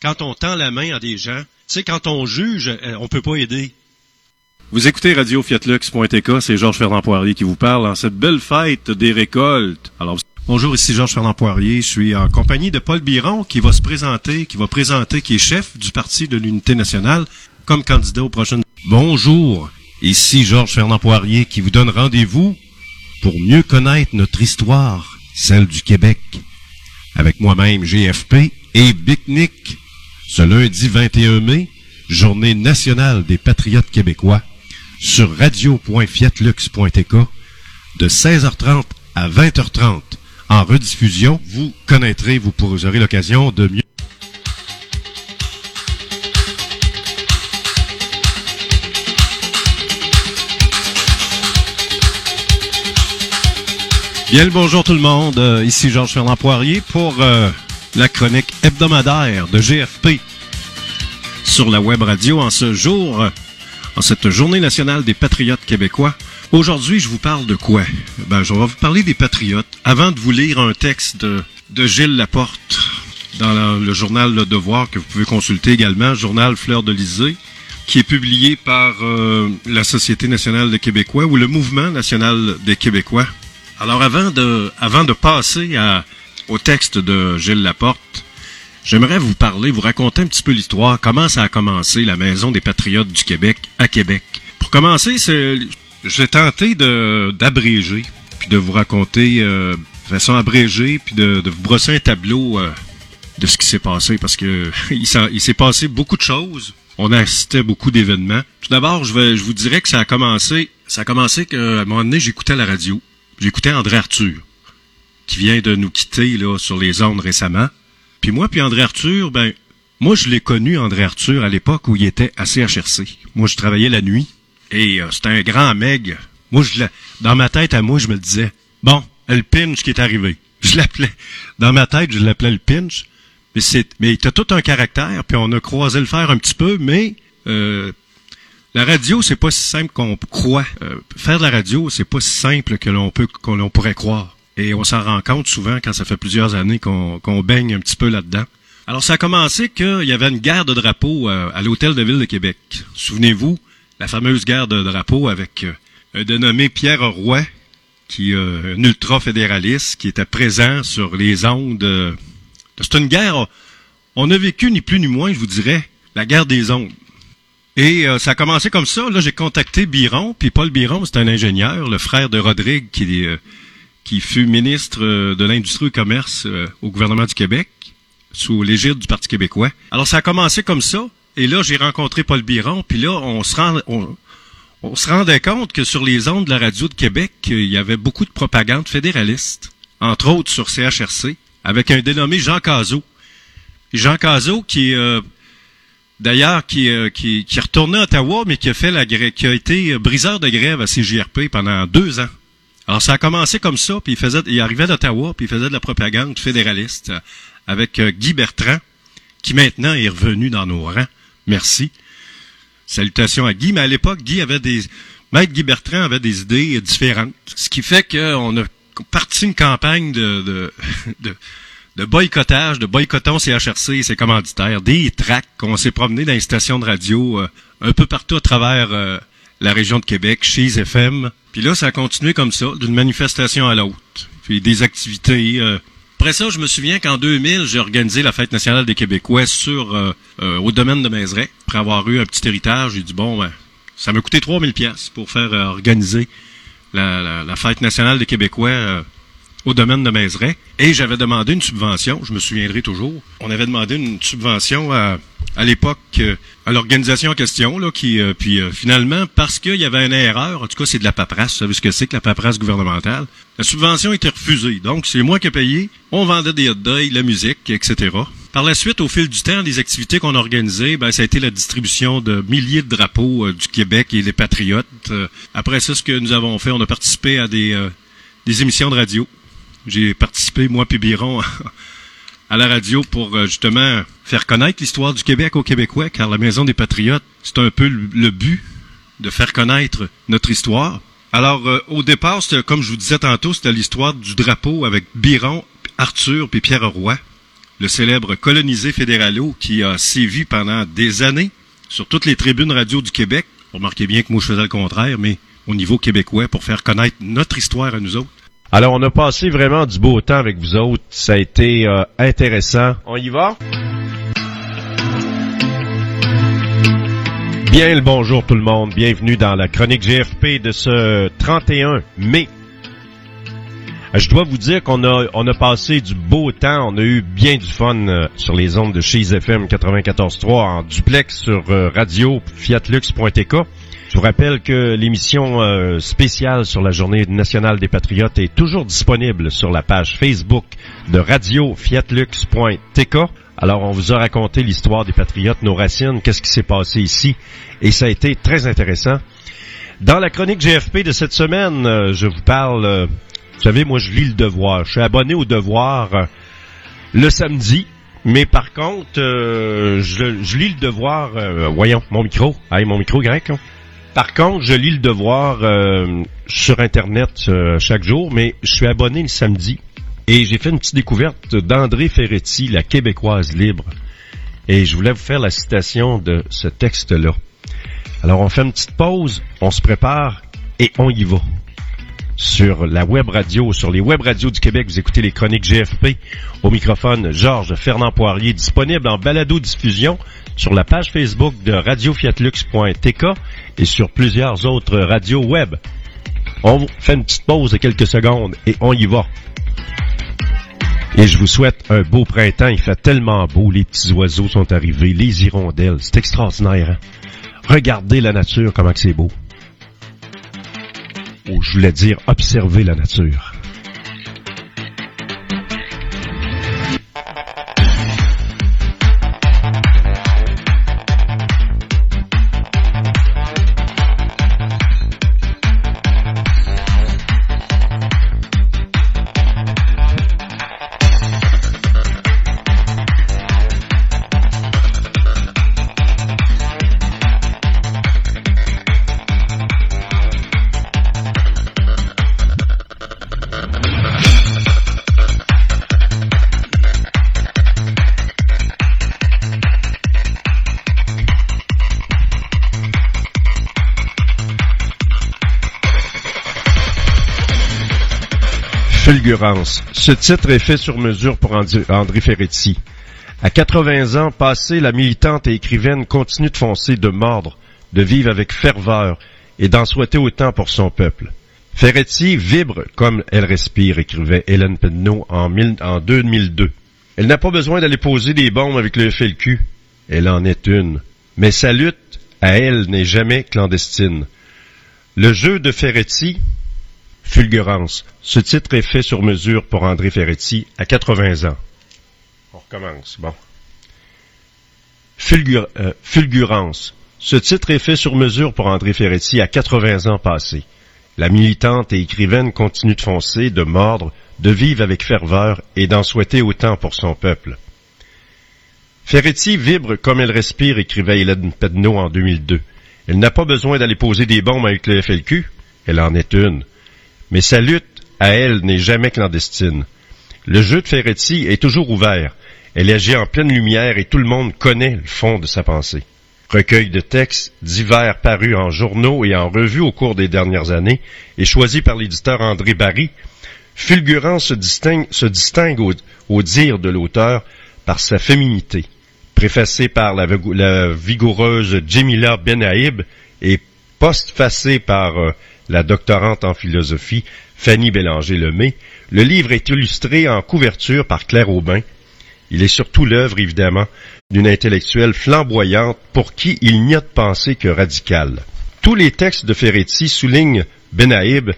Quand on tend la main à des gens, tu sais, quand on juge, euh, on peut pas aider. Vous écoutez Radio Fiatlux.tk, c'est Georges Fernand Poirier qui vous parle en cette belle fête des récoltes. Alors, bonjour, ici Georges Fernand Poirier. Je suis en compagnie de Paul Biron qui va se présenter, qui va présenter, qui est chef du Parti de l'Unité nationale comme candidat aux prochaines. Bonjour, ici Georges Fernand Poirier qui vous donne rendez-vous pour mieux connaître notre histoire, celle du Québec. Avec moi-même GFP et Bic Nick, ce lundi 21 mai, journée nationale des patriotes québécois sur radio.fiatlux.tk de 16h30 à 20h30 en rediffusion. Vous connaîtrez, vous pourrez- aurez l'occasion de mieux Bien le bonjour tout le monde, Euh, ici Georges Fernand Poirier pour euh, la chronique hebdomadaire de GFP sur la web radio en ce jour, en cette journée nationale des patriotes québécois. Aujourd'hui, je vous parle de quoi? Ben, je vais vous parler des patriotes avant de vous lire un texte de, Gilles Laporte dans le journal Le Devoir que vous pouvez consulter également, journal Fleur de Lysée, qui est publié par euh, la Société nationale des Québécois ou le Mouvement national des Québécois. Alors avant de, avant de passer à, au texte de Gilles Laporte, j'aimerais vous parler, vous raconter un petit peu l'histoire, comment ça a commencé la Maison des Patriotes du Québec à Québec. Pour commencer, j'ai tenté d'abréger, puis de vous raconter euh, de façon abrégée, puis de, de vous brosser un tableau euh, de ce qui s'est passé, parce que il, s'est passé beaucoup de choses. On a assisté à beaucoup d'événements. Tout d'abord, je, je vous dirais que ça a commencé, ça a commencé qu'à un moment donné, j'écoutais la radio. J'écoutais André Arthur, qui vient de nous quitter là sur les ondes récemment. Puis moi, puis André Arthur, ben, moi, je l'ai connu, André Arthur, à l'époque où il était à CHRC. Moi, je travaillais la nuit. Et euh, c'était un grand meg. Moi, je dans ma tête, à moi, je me disais, bon, le pinch qui est arrivé. Je l'appelais, dans ma tête, je l'appelais le pinch. Mais c'est, mais il a tout un caractère, puis on a croisé le fer un petit peu, mais euh, la radio, c'est pas si simple qu'on croit. Euh, faire de la radio, c'est pas si simple que l'on peut qu'on pourrait croire. Et on s'en rend compte souvent quand ça fait plusieurs années qu'on baigne un petit peu là-dedans. Alors, ça a commencé qu'il y avait une guerre de drapeaux euh, à l'Hôtel de Ville de Québec. Souvenez-vous, la fameuse guerre de drapeaux avec euh, un dénommé Pierre Roy, qui euh, un ultra-fédéraliste, qui était présent sur les ondes. c'est une guerre, on a vécu ni plus ni moins, je vous dirais, la guerre des ondes. Et ça a commencé comme ça. Là, j'ai contacté Biron, puis Paul Biron, c'est un ingénieur, le frère de Rodrigue, qui, euh, qui fut ministre euh, de l'Industrie et du Commerce euh, au gouvernement du Québec, sous l'égide du Parti québécois. Alors, ça a commencé comme ça. Et là, j'ai rencontré Paul Biron, puis là, on se rend, se rendait compte que sur les ondes de la radio de Québec, il y avait beaucoup de propagande fédéraliste, entre autres sur CHRC, avec un dénommé Jean Cazot. Jean Cazot qui euh, d'ailleurs qui, euh, qui, qui retourné à Ottawa, mais qui a fait la grève, qui a été briseur de grève à CJRP pendant deux ans. Alors ça a commencé comme ça, puis il faisait, il arrivait d'Ottawa, puis il faisait de la propagande fédéraliste euh, avec euh, Guy Bertrand, qui maintenant est revenu dans nos rangs. Merci. Salutations à Guy, mais à l'époque, Guy avait des, Maître Guy Bertrand avait des idées différentes, ce qui fait qu'on a parti une campagne de, de, de boycottage, de boycottons CHRC et ses commanditaires, des tracts qu'on s'est promené dans les stations de radio euh, un peu partout à travers la région de Québec, chez FM. Puis là, ça a continué comme ça, d'une manifestation à l'autre. Puis des activités. euh. Après ça, je me souviens qu'en 2000, j'ai organisé la Fête nationale des Québécois sur euh, euh, au domaine de Mézeray. Après avoir eu un petit héritage, j'ai dit, bon, ben, ça m'a coûté 3000 pièces pour faire euh, organiser la, Fête nationale des Québécois au domaine de Mézeray. Et j'avais demandé une subvention, je me souviendrai toujours. On avait demandé une subvention à, à l'époque euh, à l'organisation en question, là, qui euh, puis euh, finalement, parce qu'il y avait une erreur, en tout cas c'est de la paperasse, vous savez ce que c'est que la paperasse gouvernementale, la subvention était refusée. Donc c'est moi qui ai payé, on vendait des hot dogs, la musique, etc. Par la suite, au fil du temps, des activités qu'on a organisées, ben, ça a été la distribution de milliers de drapeaux euh, du Québec et des patriotes. Euh, après ça, ce que nous avons fait, on a participé à des, des émissions de radio. J'ai participé, moi puis Biron, à la radio pour euh, justement faire connaître l'histoire du Québec aux Québécois, car la Maison des Patriotes, c'est un peu le, but de faire connaître notre histoire. Alors, euh, au départ, c'était, comme je vous disais tantôt, c'était l'histoire du drapeau avec Biron, Arthur puis Pierre Roy, le célèbre colonisé fédéralo qui a sévi pendant des années sur toutes les tribunes radio du Québec. Remarquez bien que moi, je faisais le contraire, mais au niveau québécois, pour faire connaître notre histoire à nous autres. Alors, on a passé vraiment du beau temps avec vous autres. Ça a été euh, intéressant. On y va? Bien le bonjour tout le monde. Bienvenue dans la chronique GFP de ce 31 mai. Je dois vous dire qu'on a, on a passé du beau temps. On a eu bien du fun euh, sur les ondes de chez FM 94.3 en duplex sur euh, radio fiatlux.tk. Je vous rappelle que l'émission euh, spéciale sur la Journée nationale des patriotes est toujours disponible sur la page Facebook de radio fiatlux.tk. Alors, on vous a raconté l'histoire des patriotes, nos racines, qu'est-ce qui s'est passé ici, et ça a été très intéressant. Dans la chronique GFP de cette semaine, euh, je vous parle, euh, vous savez, moi je lis le devoir. Je suis abonné au devoir le samedi, mais par contre, euh, je, je lis le devoir, euh, voyons, mon micro, hey, mon micro grec. hein. Par contre, je lis le devoir euh, sur Internet euh, chaque jour, mais je suis abonné le samedi. Et j'ai fait une petite découverte d'André Ferretti, la québécoise libre. Et je voulais vous faire la citation de ce texte-là. Alors on fait une petite pause, on se prépare et on y va. Sur la web radio, sur les web radios du Québec, vous écoutez les chroniques GFP. Au microphone, Georges Fernand Poirier, disponible en balado-diffusion sur la page Facebook de radiofiatlux.tk et sur plusieurs autres radios web. On fait une petite pause de quelques secondes et on y va. Et je vous souhaite un beau printemps. Il fait tellement beau. Les petits oiseaux sont arrivés, les hirondelles. C'est extraordinaire. Hein? Regardez la nature, comment c'est beau. Ou je voulais dire, observez la nature. Ce titre est fait sur mesure pour André Ferretti. À 80 ans, passée, la militante et écrivaine continue de foncer, de mordre, de vivre avec ferveur et d'en souhaiter autant pour son peuple. Ferretti vibre comme elle respire, écrivait Hélène Penneau en, en 2002. Elle n'a pas besoin d'aller poser des bombes avec le FLQ. Elle en est une. Mais sa lutte, à elle, n'est jamais clandestine. Le jeu de Ferretti, Fulgurance. Ce titre est fait sur mesure pour André Ferretti à 80 ans. On recommence, bon. Euh, Fulgurance. Ce titre est fait sur mesure pour André Ferretti à 80 ans passés. La militante et écrivaine continue de foncer, de mordre, de vivre avec ferveur et d'en souhaiter autant pour son peuple. Ferretti vibre comme elle respire, écrivait Hélène Pedneau en 2002. Elle n'a pas besoin d'aller poser des bombes avec le FLQ. Elle en est une. Mais sa lutte, à elle, n'est jamais clandestine. Le jeu de Ferretti est toujours ouvert. Elle agit en pleine lumière et tout le monde connaît le fond de sa pensée. Recueil de textes divers parus en journaux et en revues au cours des dernières années et choisi par l'éditeur André Barry, Fulgurant se distingue, au, dire de l'auteur par sa féminité, préfacée par la, la vigoureuse Jemila Benaïb et postfacée par euh, la doctorante en philosophie Fanny Bélanger-Lemay, le livre est illustré en couverture par Claire Aubin. Il est surtout l'œuvre, évidemment, d'une intellectuelle flamboyante pour qui il n'y a de pensée que radicale. Tous les textes de Ferretti soulignent Benaïb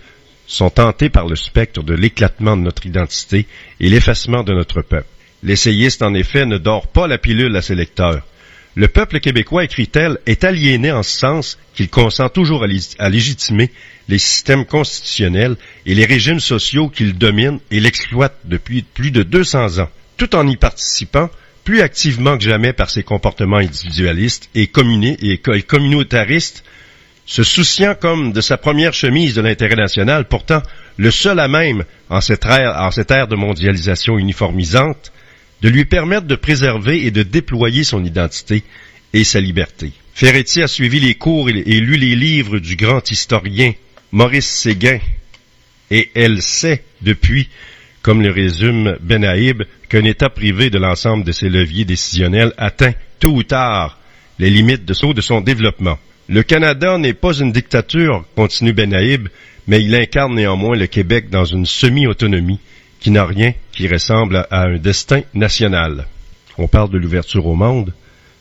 sont tentés par le spectre de l'éclatement de notre identité et l'effacement de notre peuple. L'essayiste, en effet, ne dort pas la pilule à ses lecteurs. Le peuple québécois, écrit-elle, est aliéné en ce sens qu'il consent toujours à, lég- à légitimer les systèmes constitutionnels et les régimes sociaux qu'il domine et l'exploite depuis plus de 200 ans, tout en y participant plus activement que jamais par ses comportements individualistes et, communautaristes se souciant comme de sa première chemise de l'intérêt national, pourtant le seul à même, en cette ère de mondialisation uniformisante, de lui permettre de préserver et de déployer son identité et sa liberté. Ferretti a suivi les cours et, lu les livres du grand historien Maurice Séguin, et elle sait depuis, comme le résume Benaïb, qu'un État privé de l'ensemble de ses leviers décisionnels atteint, tôt ou tard, les limites de son, de son développement. Le Canada n'est pas une dictature, continue Benaïb, mais il incarne néanmoins le Québec dans une semi-autonomie qui n'a rien qui ressemble à, un destin national. On parle de l'ouverture au monde.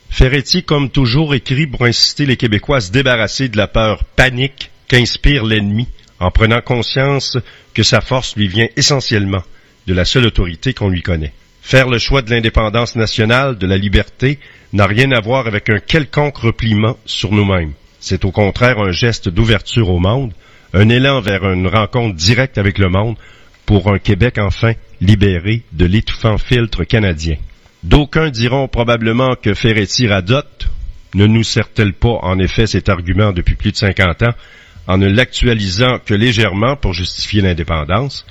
Ferretti, comme toujours, écrit pour inciter les Québécois à se débarrasser de la peur panique qu'inspire l'ennemi, en prenant conscience que sa force lui vient essentiellement de la seule autorité qu'on lui connaît. Faire le choix de l'indépendance nationale, de la liberté, n'a rien à voir avec un quelconque repliement sur nous-mêmes. C'est au contraire un geste d'ouverture au monde, un élan vers une rencontre directe avec le monde pour un Québec enfin libéré de l'étouffant filtre canadien. D'aucuns diront probablement que Ferretti radote. Ne nous sert-elle pas en effet cet argument depuis plus de 50 ans en ne l'actualisant que légèrement pour justifier l'indépendance,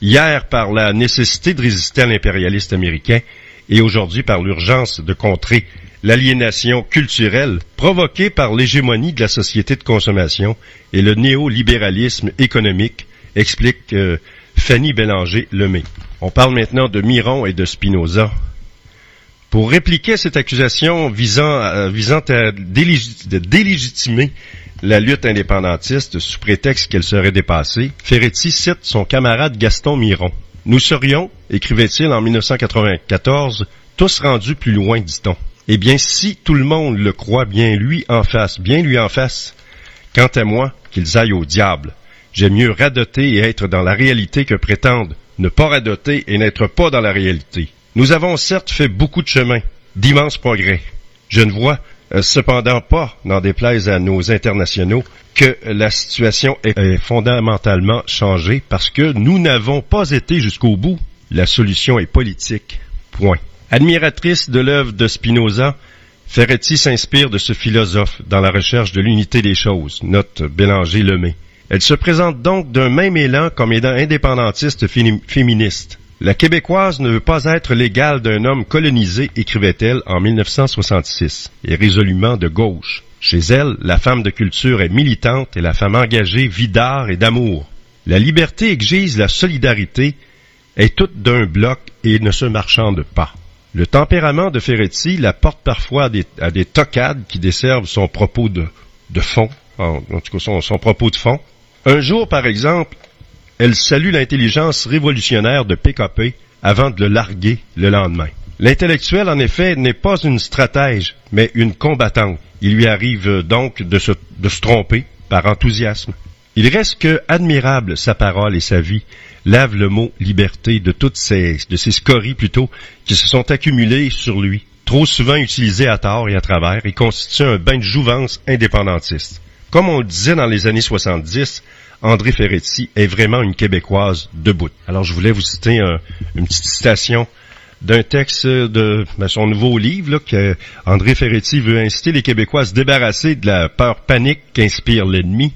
hier par la nécessité de résister à l'impérialiste américain et aujourd'hui par l'urgence de contrer l'aliénation culturelle provoquée par l'hégémonie de la société de consommation et le néolibéralisme économique, explique euh, Bélanger-Lemay. On parle maintenant de Miron et de Spinoza. Pour répliquer cette accusation visant, euh, à délégitimer la lutte indépendantiste sous prétexte qu'elle serait dépassée, Ferretti cite son camarade Gaston Miron. Nous serions, écrivait-il en 1994, tous rendus plus loin, dit-on. Eh bien, si tout le monde le croit bien lui en face, bien lui en face, quant à moi, qu'ils aillent au diable. J'aime mieux radoter et être dans la réalité que prétendre ne pas radoter et n'être pas dans la réalité. Nous avons certes fait beaucoup de chemin, d'immenses progrès. Je ne vois euh, cependant pas, n'en déplaise à nos internationaux, que la situation est, fondamentalement changée parce que nous n'avons pas été jusqu'au bout. La solution est politique. Point. Admiratrice de l'œuvre de Spinoza, Ferretti s'inspire de ce philosophe dans la recherche de l'unité des choses, note Bélanger Lemay. Elle se présente donc d'un même élan comme étant indépendantiste féministe. La québécoise ne veut pas être l'égale d'un homme colonisé, écrivait-elle en 1966, et résolument de gauche. Chez elle, la femme de culture est militante et la femme engagée vit d'art et d'amour. La liberté exige la solidarité, est toute d'un bloc et ne se marchande pas. Le tempérament de Ferretti la porte parfois à des, à des tocades qui desservent son propos de, fond, en, tout cas son propos de fond. Un jour, par exemple, elle salue l'intelligence révolutionnaire de PKP avant de le larguer le lendemain. L'intellectuel, en effet, n'est pas une stratège, mais une combattante. Il lui arrive euh, donc de se, tromper, par enthousiasme. Il reste que admirable sa parole et sa vie lave le mot liberté de toutes ces, de ces scories plutôt, qui se sont accumulées sur lui, trop souvent utilisées à tort et à travers, et constituent un bain de jouvence indépendantiste. Comme on le disait dans les années 70, André Ferretti est vraiment une Québécoise debout. Alors je voulais vous citer un- une petite citation d'un texte de ben, son nouveau livre, là, que André Ferretti veut inciter les Québécois à se débarrasser de la peur panique qu'inspire l'ennemi,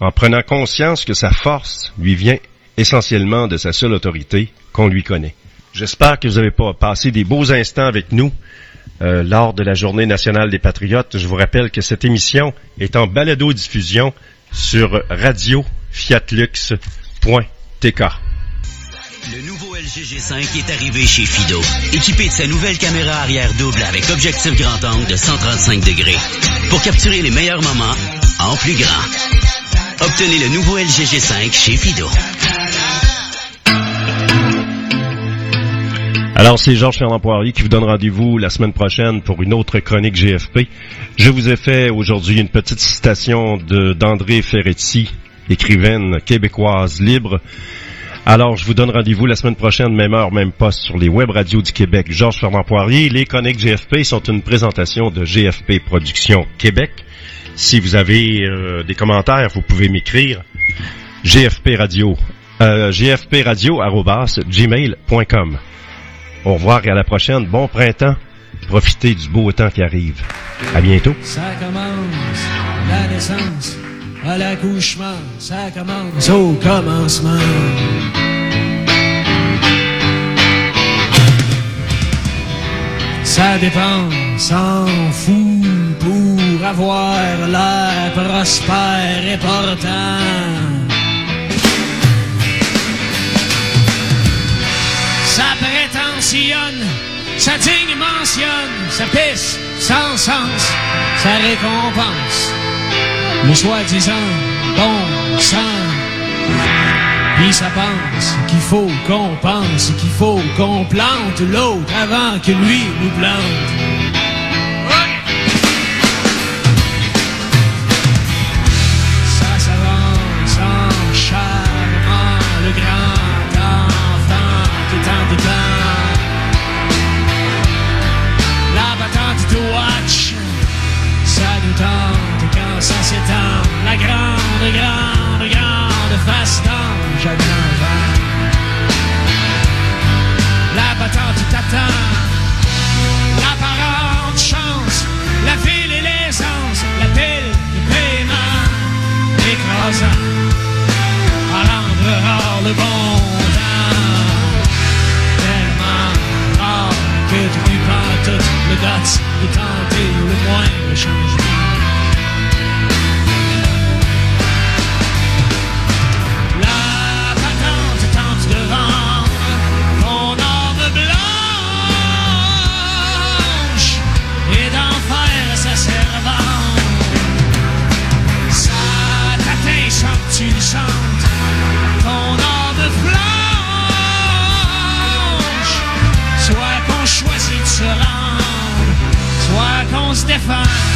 en prenant conscience que sa force lui vient essentiellement de sa seule autorité qu'on lui connaît. J'espère que vous avez pas passé des beaux instants avec nous euh, lors de la Journée nationale des patriotes. Je vous rappelle que cette émission est en balado-diffusion sur radiofiatlux.tk. Le nouveau LG G5 est arrivé chez Fido. Équipé de sa nouvelle caméra arrière double avec objectif grand angle de 135 degrés. Pour capturer les meilleurs moments en plus grand. Obtenez le nouveau LG G5 chez Fido. Alors, c'est Georges Fernand Poirier qui vous donne rendez-vous la semaine prochaine pour une autre chronique GFP. Je vous ai fait aujourd'hui une petite citation d'André Ferretti, écrivaine québécoise libre. Alors, je vous donne rendez-vous la semaine prochaine, même heure, même poste, sur les web radios du Québec. Georges Fernand Poirier. Les chroniques GFP sont une présentation de GFP Productions Québec. Si vous avez euh, des commentaires, vous pouvez m'écrire. GFP Radio. Euh, gfpradio.gmail.com Au revoir et à la prochaine. Bon printemps. Profitez du beau temps qui arrive. À bientôt. Ça commence, la naissance, à l'accouchement, ça commence au commencement. Ça dépend, s'en fout pour avoir l'air prospère et portant. Ça digne mentionne, ça pisse sans sens, ça récompense le soi-disant bon sens. Puis ça pense qu'il faut qu'on pense, qu'il faut qu'on plante l'autre avant que lui nous plante. That's the time deal in my English defined.